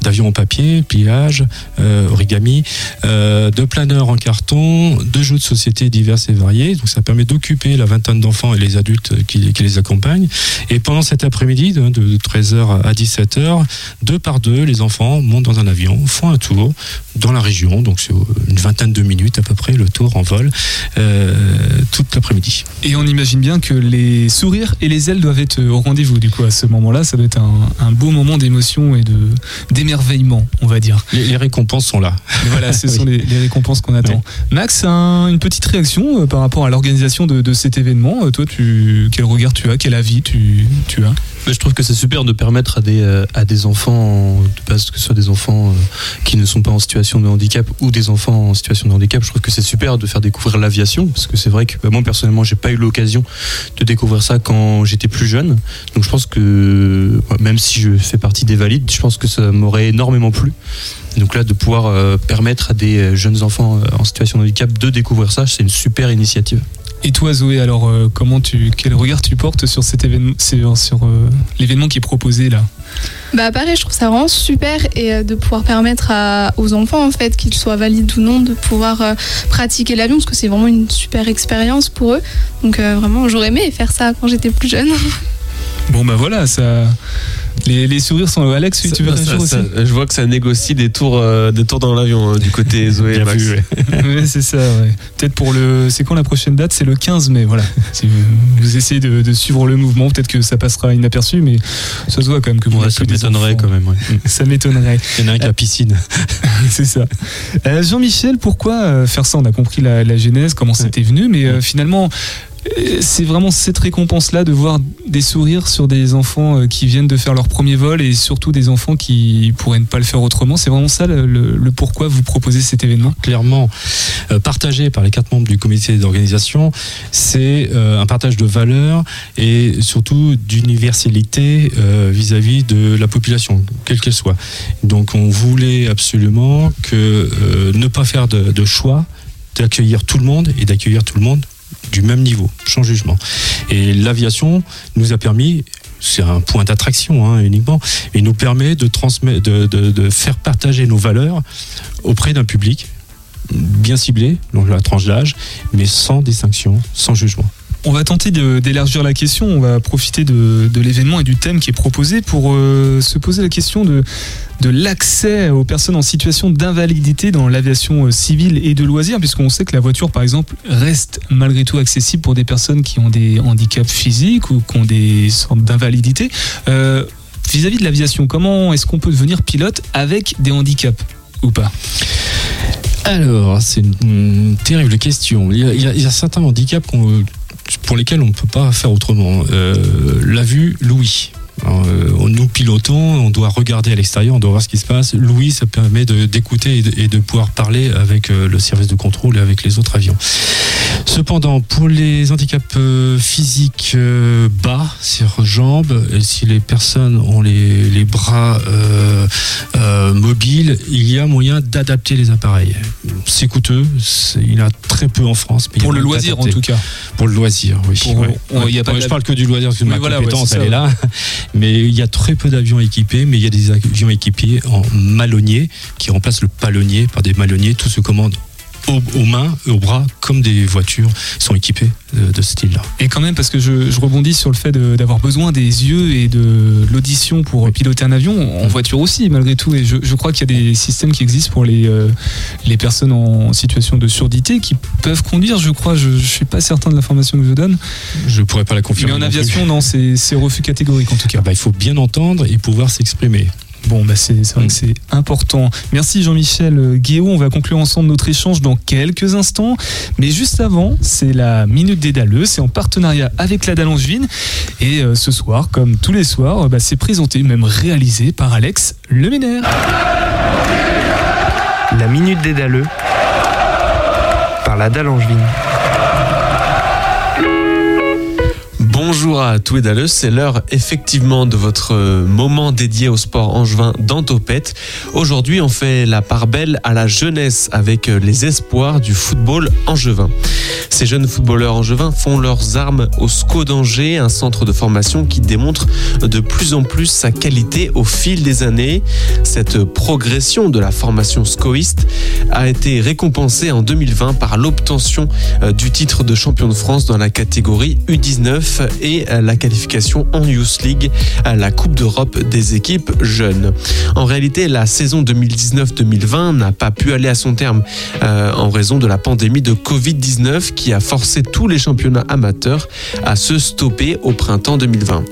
d'avions en papier, pliage, euh, origami, euh, de planeurs en carton, de jeux de société divers et variés. Donc ça permet d'occuper la vingtaine d'enfants et les adultes qui, les accompagnent. Et pendant cet après-midi, de, de 13h à 17h, deux par deux, les enfants montent dans un avion, font un tour dans la région. Donc c'est une vingtaine de minutes à peu près le tour en vol euh, toute l'après-midi. Et on imagine bien que les sourires et les ailes doivent être au rendez-vous du coup à ce moment-là. Ça doit un, un beau moment d'émotion et de d'émerveillement, on va dire. Les, les récompenses sont là. Et voilà, ce sont les, les récompenses qu'on attend. Max, un- une petite réaction euh, par rapport à l'organisation de, de cet événement. Euh, Toi, tu, quel regard tu as, quel avis tu, tu as? Je trouve que c'est super de permettre à des, euh, à des enfants, de base, que ce soit des enfants euh, qui ne sont pas en situation de handicap ou des enfants en situation de handicap, je trouve que c'est super de faire découvrir l'aviation, parce que c'est vrai que bah, moi personnellement, j'ai pas eu l'occasion de découvrir ça quand j'étais plus jeune. Donc je pense que, même si je fais partie des valides, je pense que ça m'aurait énormément plu. Donc là, de pouvoir euh, permettre à des jeunes enfants en situation de handicap de découvrir ça, c'est une super initiative. Et toi, Zoé, alors euh, comment tu, quel regard tu portes sur cet événement, sur, sur, euh, l'événement qui est proposé là? Bah pareil, je trouve ça vraiment super et euh, de pouvoir permettre aux enfants en fait, qu'ils soient valides ou non, de pouvoir euh, pratiquer l'avion parce que c'est vraiment une super expérience pour eux. Donc euh, vraiment, j'aurais aimé faire ça quand j'étais plus jeune. Bon bah voilà, ça, les, les sourires sont. Alex, tu veux Ça- ça- aussi Je vois que ça négocie des tours, euh, des tours dans l'avion hein, du côté Zoé et Max. Ouais, c'est ça, ouais. Peut-être pour le. C'est quand la prochaine date? C'est le 15 mai, voilà. Si vous, vous essayez de, de suivre le mouvement, peut-être que ça passera inaperçu, mais ça se voit quand même que vous Ouais, ça m'étonnerait quand même. ouais. Ça m'étonnerait. Il y en a un qui a piscine. c'est ça. Euh, Jean-Michel, pourquoi euh, faire ça On a compris la, la genèse, comment c'était venu, mais euh, finalement, c'est vraiment cette récompense-là de voir des sourires sur des enfants euh, qui viennent de faire leur premier vol et surtout des enfants qui pourraient ne pas le faire autrement. C'est vraiment ça le, pourquoi vous proposez cet événement? Clairement euh, partagé par les quatre membres du comité d'organisation, c'est euh, un partage de valeurs et surtout d'universalité euh, vis-à-vis de la population, quelle qu'elle soit. Donc on voulait absolument que euh, ne pas faire de choix, d'accueillir tout le monde et d'accueillir tout le monde du même niveau, sans jugement. Et l'aviation nous a permis c'est un point d'attraction hein, uniquement, et nous permet de, transmettre, faire partager nos valeurs auprès d'un public bien ciblés dans la tranche d'âge, mais sans distinction, sans jugement. On va tenter d'élargir la question, on va profiter de, l'événement et du thème qui est proposé pour euh, se poser la question de, l'accès aux personnes en situation d'invalidité dans l'aviation euh, civile et de loisirs, puisqu'on sait que la voiture, par exemple, reste malgré tout accessible pour des personnes qui ont des handicaps physiques ou qui ont des sortes d'invalidité. Euh, Vis-à-vis de l'aviation, comment est-ce qu'on peut devenir pilote avec des handicaps ou pas? Alors, c'est une, terrible question. Il y a- il y a certains handicaps qu'on- pour lesquels on ne peut pas faire autrement. Euh, la vue, l'ouïe. Alors, euh, nous pilotons, on doit regarder à l'extérieur, on doit voir ce qui se passe. L'ouïe, ça permet d'écouter et, de- et de pouvoir parler avec euh, le service de contrôle et avec les autres avions. Cependant, pour les handicaps euh, physiques euh, bas, c'est-à-dire jambes, et si les personnes ont les, les bras euh, euh, mobiles, il y a moyen d'adapter les appareils. C'est coûteux, il y en a très peu en France. mais Pour le loisir, en tout cas. Pour le loisir, oui. Pour- ouais. on- il y a pas Ouais, de- je parle que du loisir parce que Oui, ma voilà, ouais, compétence, elle est là. Mais il y a très peu d'avions équipés, mais il y a des avions équipés en malonnier qui remplacent le palonnier par des malonniers. Tout se commande aux, aux mains, aux bras, comme des voitures sont équipées de, de ce style-là. Et quand même, parce que je, je rebondis sur le fait de- d'avoir besoin des yeux et de l'audition pour piloter un avion, en voiture aussi, malgré tout. Et je, je crois qu'il y a des systèmes qui existent pour les, euh, les personnes en situation de surdité qui peuvent conduire, je crois. Je ne suis pas certain de l'information que je donne. Je pourrais pas la confirmer. Mais en aviation, non, c'est c'est refus catégorique en tout cas. Ah bah, il faut bien entendre et pouvoir s'exprimer. Bon, bah c'est c'est vrai que c'est important. Merci Jean-Michel Guéot. On va conclure ensemble notre échange dans quelques instants. Mais juste avant, c'est la Minute des Daleux. C'est en partenariat avec la Dallangevine. Et euh, ce soir, comme tous les soirs, euh, bah, c'est présenté, même réalisé par Alex Leménaire. La Minute des Daleux par la Dallangevine. Bonjour à tous et dalleux, c'est l'heure effectivement de votre euh, moment dédié au sport angevin dans Topette. Aujourd'hui, on fait la part belle à la jeunesse avec euh, les espoirs du football angevin. Ces jeunes footballeurs angevins font leurs armes au SCO d'Angers, un centre de formation qui démontre de plus en plus sa qualité au fil des années. Cette progression de la formation scoïste a été récompensée en 2020 par l'obtention euh, du titre de champion de France dans la catégorie U19 et la qualification en Youth League à la Coupe d'Europe des équipes jeunes. En réalité, la saison 2019-2020 n'a pas pu aller à son terme euh, en raison de la pandémie de Covid-19 qui a forcé tous les championnats amateurs à se stopper au printemps 2020.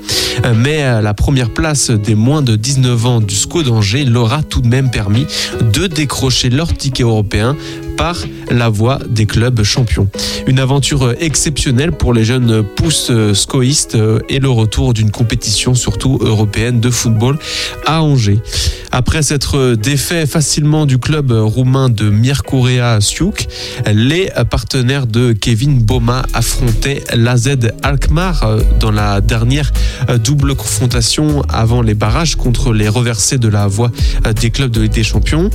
Euh, Mais euh, la première place des moins de 19 ans du SCO d'Angers leur a tout de même permis de décrocher leur ticket européen par la voie des clubs champions. Une aventure exceptionnelle pour les jeunes pousses scoïstes et le retour d'une compétition surtout européenne de football à Angers. Après s'être défait facilement du club roumain de Mircorea Siuk, les partenaires de Kevin Boma affrontaient l'AZ Alkmaar dans la dernière double confrontation avant les barrages contre les reversés de la voie des clubs de Ligue des Champions.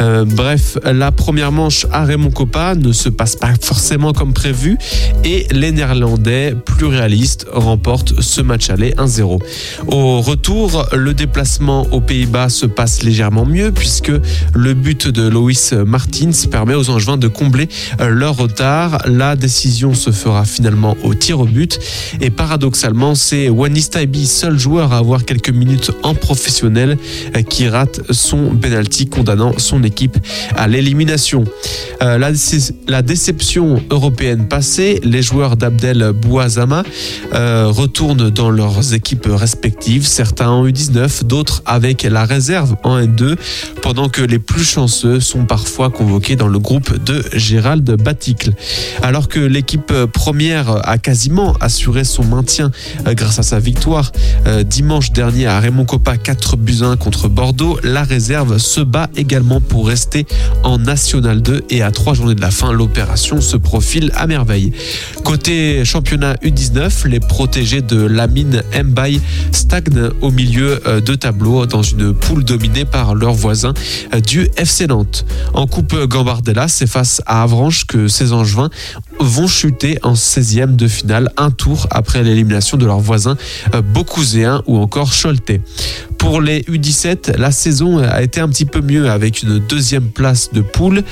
Euh, bref, la première manche à Raymond Coppa ne se passe pas forcément comme prévu et les Néerlandais, plus réalistes, remportent ce match aller 1-0. Au retour, le déplacement aux Pays-Bas se passe légèrement mieux puisque le but de Loïs Martins permet aux Angevins de combler leur retard. La décision se fera finalement au tir au but et paradoxalement, c'est Wanis Taibi, seul joueur à avoir quelques minutes en professionnel, qui rate son penalty condamnant son équipe à l'élimination. Euh, la, déce- la déception européenne passée, les joueurs d'Abdel Bouazama euh, retournent dans leurs équipes respectives, certains en U19, d'autres avec la réserve en N2, pendant que les plus chanceux sont parfois convoqués dans le groupe de Gérald Baticle. Alors que l'équipe première a quasiment assuré son maintien euh, grâce à sa victoire dimanche dernier à Raymond Coppa 4 buts à 1 contre Bordeaux, la réserve se bat également pour rester en National 2 et à trois journées de la fin, l'opération se profile à merveille. Côté championnat U19, les protégés de Lamine Mbaye stagnent au milieu euh, de tableau dans une poule dominée par leurs voisins euh, du FC Nantes. En Coupe Gambardella, c'est face à Avranches que ces Angevins vont chuter en 16e de finale, un tour après l'élimination de leurs voisins euh, Beaucouséens ou encore Choletais. Pour les U17, la saison a été un petit peu mieux avec une deuxième place de poule.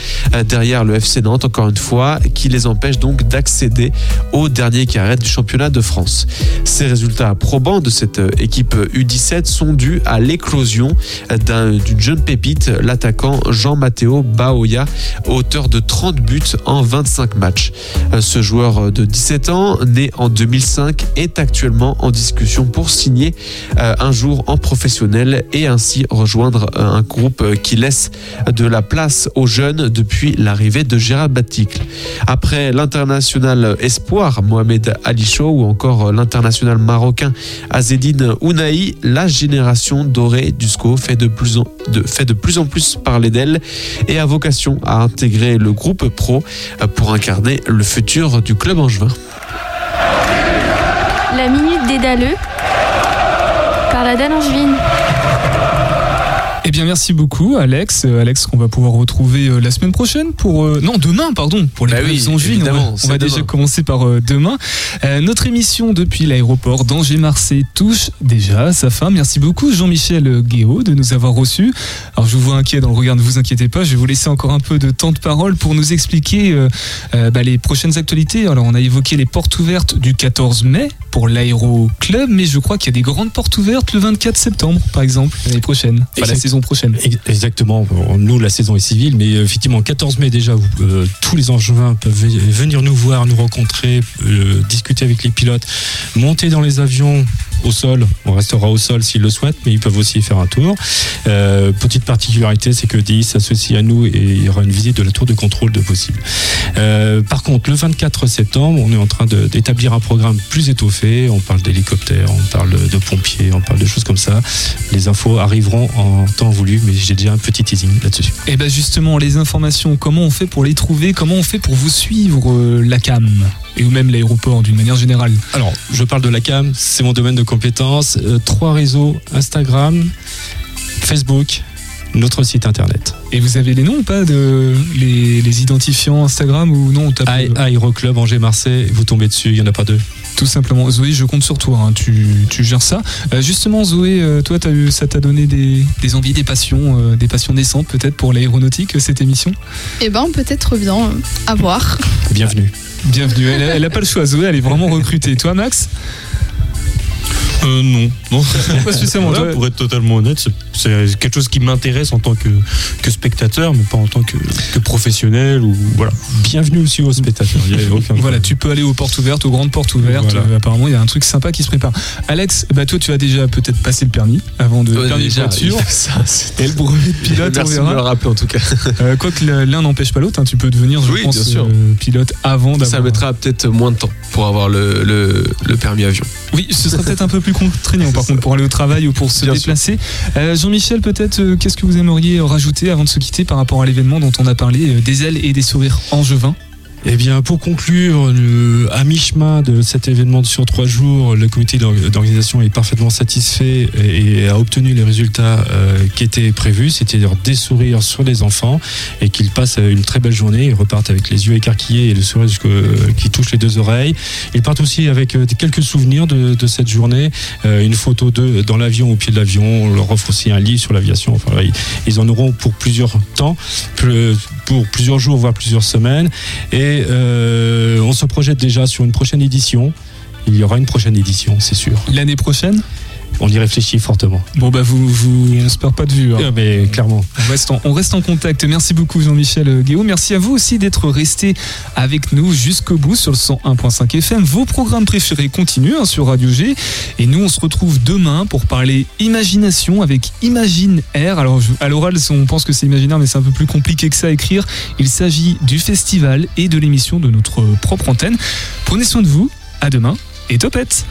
Derrière le FC Nantes, encore une fois, qui les empêche donc d'accéder au dernier carré du championnat de France. Ces résultats probants de cette euh, équipe U17 sont dus à l'éclosion d'un- d'une jeune pépite, l'attaquant Jean-Matteo Baoya, auteur de 30 buts en 25 matchs. Euh, Ce joueur de 17 ans, né en 2005, est actuellement en discussion pour signer euh, un jour en professionnel et ainsi rejoindre un groupe qui laisse de la place aux jeunes depuis l'arrivée de Gérard Baticle. Après l'international espoir Mohamed Ali ou encore l'international marocain Azedine Ounahi, la génération dorée du SCO fait de plus en, plus, en plus parler d'elle et a vocation à intégrer le groupe pro pour incarner le futur du club angevin. La minute des Dalleux par la Dalle Angevine. Eh bien, merci beaucoup, Alex. Euh, Alex, qu'on va pouvoir retrouver euh, la semaine prochaine pour. euh, non, demain, pardon, pour les Bah oui. On va, on déjà commencer par demain. Notre émission depuis l'aéroport d'Angers-Marseille touche déjà à sa fin. Merci beaucoup, Jean-Michel Guéot, de nous avoir reçus. Alors, je vous vois inquiet dans le regard, ne vous inquiétez pas. Je vais vous laisser encore un peu de temps de parole pour nous expliquer bah, les prochaines actualités. Alors, on a évoqué les portes ouvertes du 14 mai pour l'Aéro Club, mais je crois qu'il y a des grandes portes ouvertes le 24 septembre, par exemple, l'année prochaine, enfin la Exact- prochaine. Ex- Exactement. Nous, la saison est civile, mais euh, effectivement, 14 mai déjà, euh, tous les Angevins peuvent ve- venir nous voir, nous rencontrer, euh, discuter avec les pilotes, monter dans les avions au sol. On restera au sol s'ils le souhaitent, mais ils peuvent aussi y faire un tour. Euh, petite particularité, c'est que DI s'associe à nous et il y aura une visite de la tour de contrôle de possible. Euh, par contre, le 24 septembre, on est en train d'établir un programme plus étoffé. On parle d'hélicoptères, on parle de pompiers, on parle de choses comme ça. Les infos arriveront en temps voulu, mais j'ai déjà un petit teasing là-dessus. Et bien justement, les informations, comment on fait pour les trouver? Comment on fait pour vous suivre euh, la CAM? Et ou même l'aéroport d'une manière générale Alors, je parle de la CAM, c'est mon domaine de compétences. Euh, trois réseaux Instagram, Facebook, notre site internet. Et vous avez les noms ou pas de les, les identifiants Instagram ou non on tape, euh, Aéroclub Angers-Marseille, vous tombez dessus, il n'y en a pas deux. Tout simplement. Zoé, je compte sur toi, hein, tu, tu gères ça. Euh, justement, Zoé, euh, toi, as eu, ça t'a donné des, des envies, des passions, euh, des passions naissantes peut-être pour l'aéronautique, cette émission? Eh ben, peut-être bien à voir. Bienvenue. Bienvenue. Elle, a- elle a pas le choix, Zoé, elle est vraiment recrutée. Toi, Max? Euh, non, non. Pas spécialement, pour être totalement honnête, c'est- quelque chose qui m'intéresse en tant que, que spectateur, mais pas en tant que, que professionnel ou voilà. Bienvenue aussi aux spectateurs. il y a aucun Voilà, tu peux aller aux portes ouvertes, aux grandes portes ouvertes. Voilà. Euh, apparemment, il y a un truc sympa qui se prépare. Alex, bah toi, tu as déjà peut-être passé le permis avant de Ouais, permis de déjà, voiture. ça, c'est- et le brevet de pilote, Merci on de me le verra. rappeler en tout cas. Euh, Quoique l'un n'empêche pas l'autre, hein, tu peux devenir, je Oui, pense, bien sûr. euh, pilote avant d'avoir. Ça mettra peut-être moins de temps pour avoir le, le, le permis avion. Oui, ce sera peut-être un peu plus contraignant par contre pour aller au travail ou pour se Bien déplacer. Euh, Jean-Michel, peut-être, euh, qu'est-ce que vous aimeriez rajouter avant de se quitter par rapport à l'événement dont on a parlé, euh, des ailes et des sourires angevins? Eh bien, pour conclure, à mi-chemin de cet événement sur trois jours, le comité d'or- d'organisation est parfaitement satisfait et, a obtenu les résultats euh, qui étaient prévus, c'est-à-dire des sourires sur les enfants et qu'ils passent une très belle journée. Ils repartent avec les yeux écarquillés et le sourire jusqu'au- qui touche les deux oreilles. Ils partent aussi avec euh, quelques souvenirs de, cette journée, euh, une photo d'eux dans l'avion, au pied de l'avion. On leur offre aussi un livre sur l'aviation. Enfin, ils, en auront pour plusieurs temps, pour plusieurs jours, voire plusieurs semaines. Et euh, on se projette déjà sur une prochaine édition. Il y aura une prochaine édition, c'est sûr. L'année prochaine? On y réfléchit fortement. Bon, bah, vous, vous, on se perd pas de vue. hein. Euh, mais clairement. On reste, en, on reste en contact. Merci beaucoup Jean-Michel Guéot. Merci à vous aussi d'être resté avec nous jusqu'au bout sur le 101.5 FM. Vos programmes préférés continuent hein, sur Radio G. Et nous, on se retrouve demain pour parler imagination avec Imagine Air. Alors, je- à l'oral, on pense que c'est imaginaire, mais c'est un peu plus compliqué que ça à écrire. Il s'agit du festival et de l'émission de notre propre antenne. Prenez soin de vous. À demain et topette.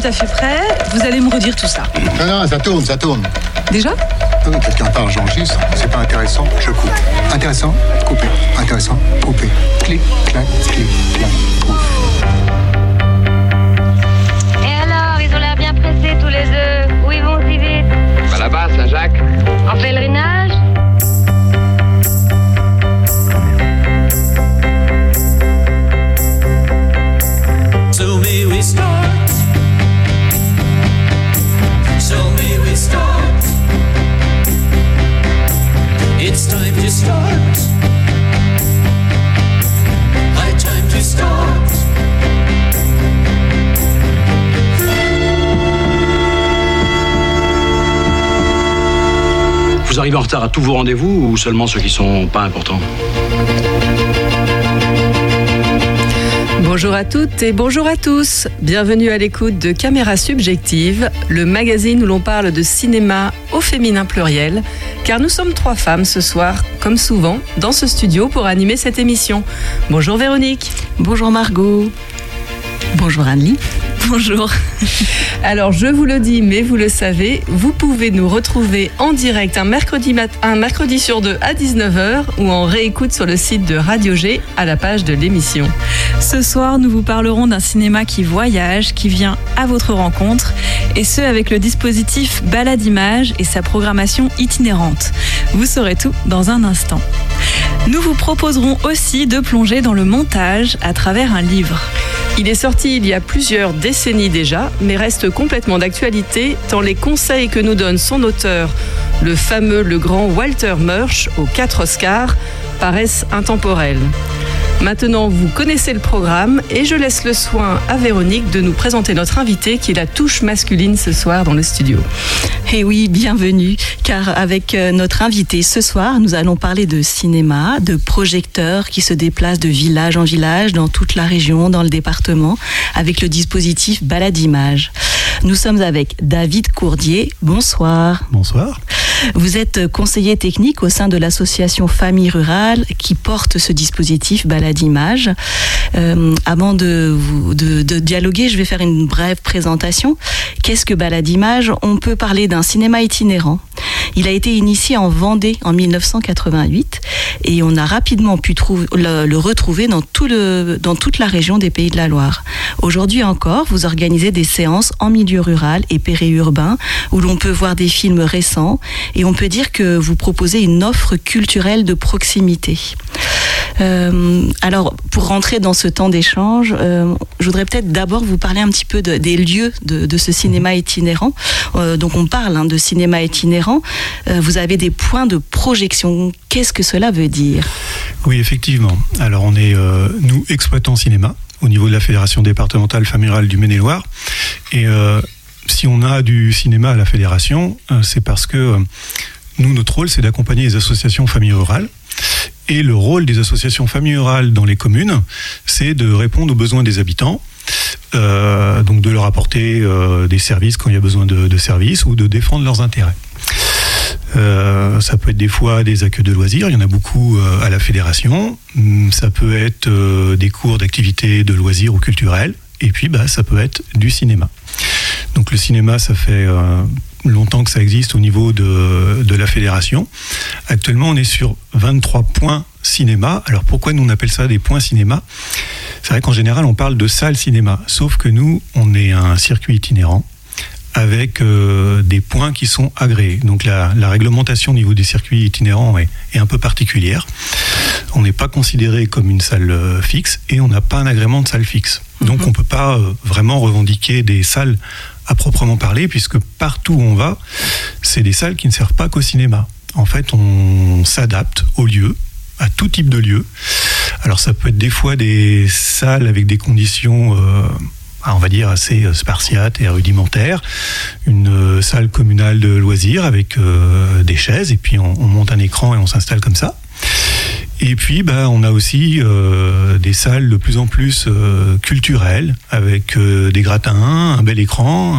Tout à fait prêt. Vous allez me redire tout ça. Non, non, ça tourne, ça tourne. Déjà Non, mais Quelqu'un parle, j'enregistre. C'est pas intéressant, je coupe. Intéressant, coupé. Intéressant, coupé. Clic, clac, clic, clac, pouf. Et alors, ils ont l'air bien pressés tous les deux. Où ils vont si vite? Bah là-bas, Saint-Jacques. En pèlerinage? Vous arrivez en retard à tous vos rendez-vous ou seulement ceux qui sont pas importants? Bonjour à toutes et bonjour à tous. Bienvenue à l'écoute de Caméra Subjective, le magazine où l'on parle de cinéma au féminin pluriel, car nous sommes trois femmes ce soir, comme souvent, dans ce studio pour animer cette émission. Bonjour Véronique. Bonjour Margot. Bonjour Anne-Lie. Bonjour. Alors je vous le dis, mais vous le savez, vous pouvez nous retrouver en direct un mercredi, mat- un mercredi sur deux à 19h ou en réécoute sur le site de Radio G à la page de l'émission. Ce soir, nous vous parlerons d'un cinéma qui voyage, qui vient à votre rencontre, et ce avec le dispositif Balade Image et sa programmation itinérante. Vous saurez tout dans un instant. Nous vous proposerons aussi de plonger dans le montage à travers un livre. Il est sorti il y a plusieurs décennies déjà, mais reste complètement d'actualité tant les conseils que nous donne son auteur, le fameux, le grand Walter Murch, aux quatre Oscars, paraissent intemporels. Maintenant, vous connaissez le programme et je laisse le soin à Véronique de nous présenter notre invité qui est la touche masculine ce soir dans le studio. Et Eh oui, bienvenue, car avec euh, notre invité ce soir, nous allons parler de cinéma, de projecteurs qui se déplacent de village en village dans toute la région, dans le département, avec le dispositif Balade Image. Nous sommes avec David Courdier. Bonsoir. Bonsoir. Vous êtes conseiller technique au sein de l'association Famille Rurale qui porte ce dispositif Balade Image. Euh, avant de, vous- de, de dialoguer, je vais faire une brève présentation. Qu'est-ce que Balade Image? On peut parler d'un cinéma itinérant. Il a été initié en Vendée en 1988 et on a rapidement pu le, le retrouver dans, tout le, dans toute la région des Pays de la Loire. Aujourd'hui encore, vous organisez des séances en milieu rural et périurbain où l'on peut voir des films récents et on peut dire que vous proposez une offre culturelle de proximité. Euh, alors, pour rentrer dans ce temps d'échange, euh, je voudrais peut-être d'abord vous parler un petit peu de- des lieux de, ce cinéma itinérant. Euh, donc, on parle hein, de cinéma itinérant. Vous avez des points de projection. Qu'est-ce que cela veut dire? Oui, effectivement. Alors, on est, nous, exploitants cinéma au niveau de la Fédération départementale familiale du Maine-et-Loire. Et euh, si on a du cinéma à la Fédération, euh, c'est parce que euh, nous, notre rôle, c'est d'accompagner les associations familles rurales. Et le rôle des associations familles rurales dans les communes, c'est de répondre aux besoins des habitants. donc de leur apporter des services quand il y a besoin de services ou de défendre leurs intérêts. Euh, ça peut être des fois des accueils de loisirs, il y en a beaucoup euh, à la fédération. Hum, Ça peut être euh, des cours d'activités de loisirs ou culturels. Et puis, bah, ça peut être du cinéma. Donc le cinéma, ça fait longtemps que ça existe au niveau de, de la fédération. Actuellement, on est sur 23 points cinéma. Alors pourquoi nous on appelle ça des points cinéma? C'est vrai qu'en général, on parle de salle cinéma. Sauf que nous, on est un circuit itinérant avec euh, des points qui sont agréés. Donc la, la réglementation au niveau des circuits itinérants est, est un peu particulière. On n'est pas considéré comme une salle euh, fixe et on n'a pas un agrément de salle fixe. Donc on ne peut pas euh, vraiment revendiquer des salles à proprement parler puisque partout où on va, c'est des salles qui ne servent pas qu'au cinéma. En fait, on s'adapte au lieu, à tout type de lieu. Alors ça peut être des fois des salles avec des conditions on va dire assez euh, spartiates et rudimentaires, une euh, salle communale de loisirs avec euh, des chaises et puis on monte un écran et on s'installe comme ça. Et puis, bah, on a aussi euh, des salles de plus en plus euh, culturelles, avec euh, des gratins, un bel écran,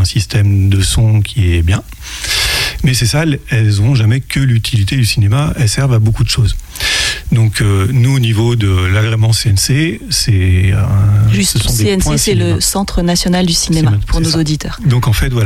un système de son qui est bien. Mais ces salles, elles n'ont jamais que l'utilité du cinéma, elles servent à beaucoup de choses. Donc euh, nous, au niveau de l'agrément CNC, c'est... euh, Juste ce sont des CNC, c'est le Centre national du cinéma, pour nos auditeurs. Donc en fait, voilà,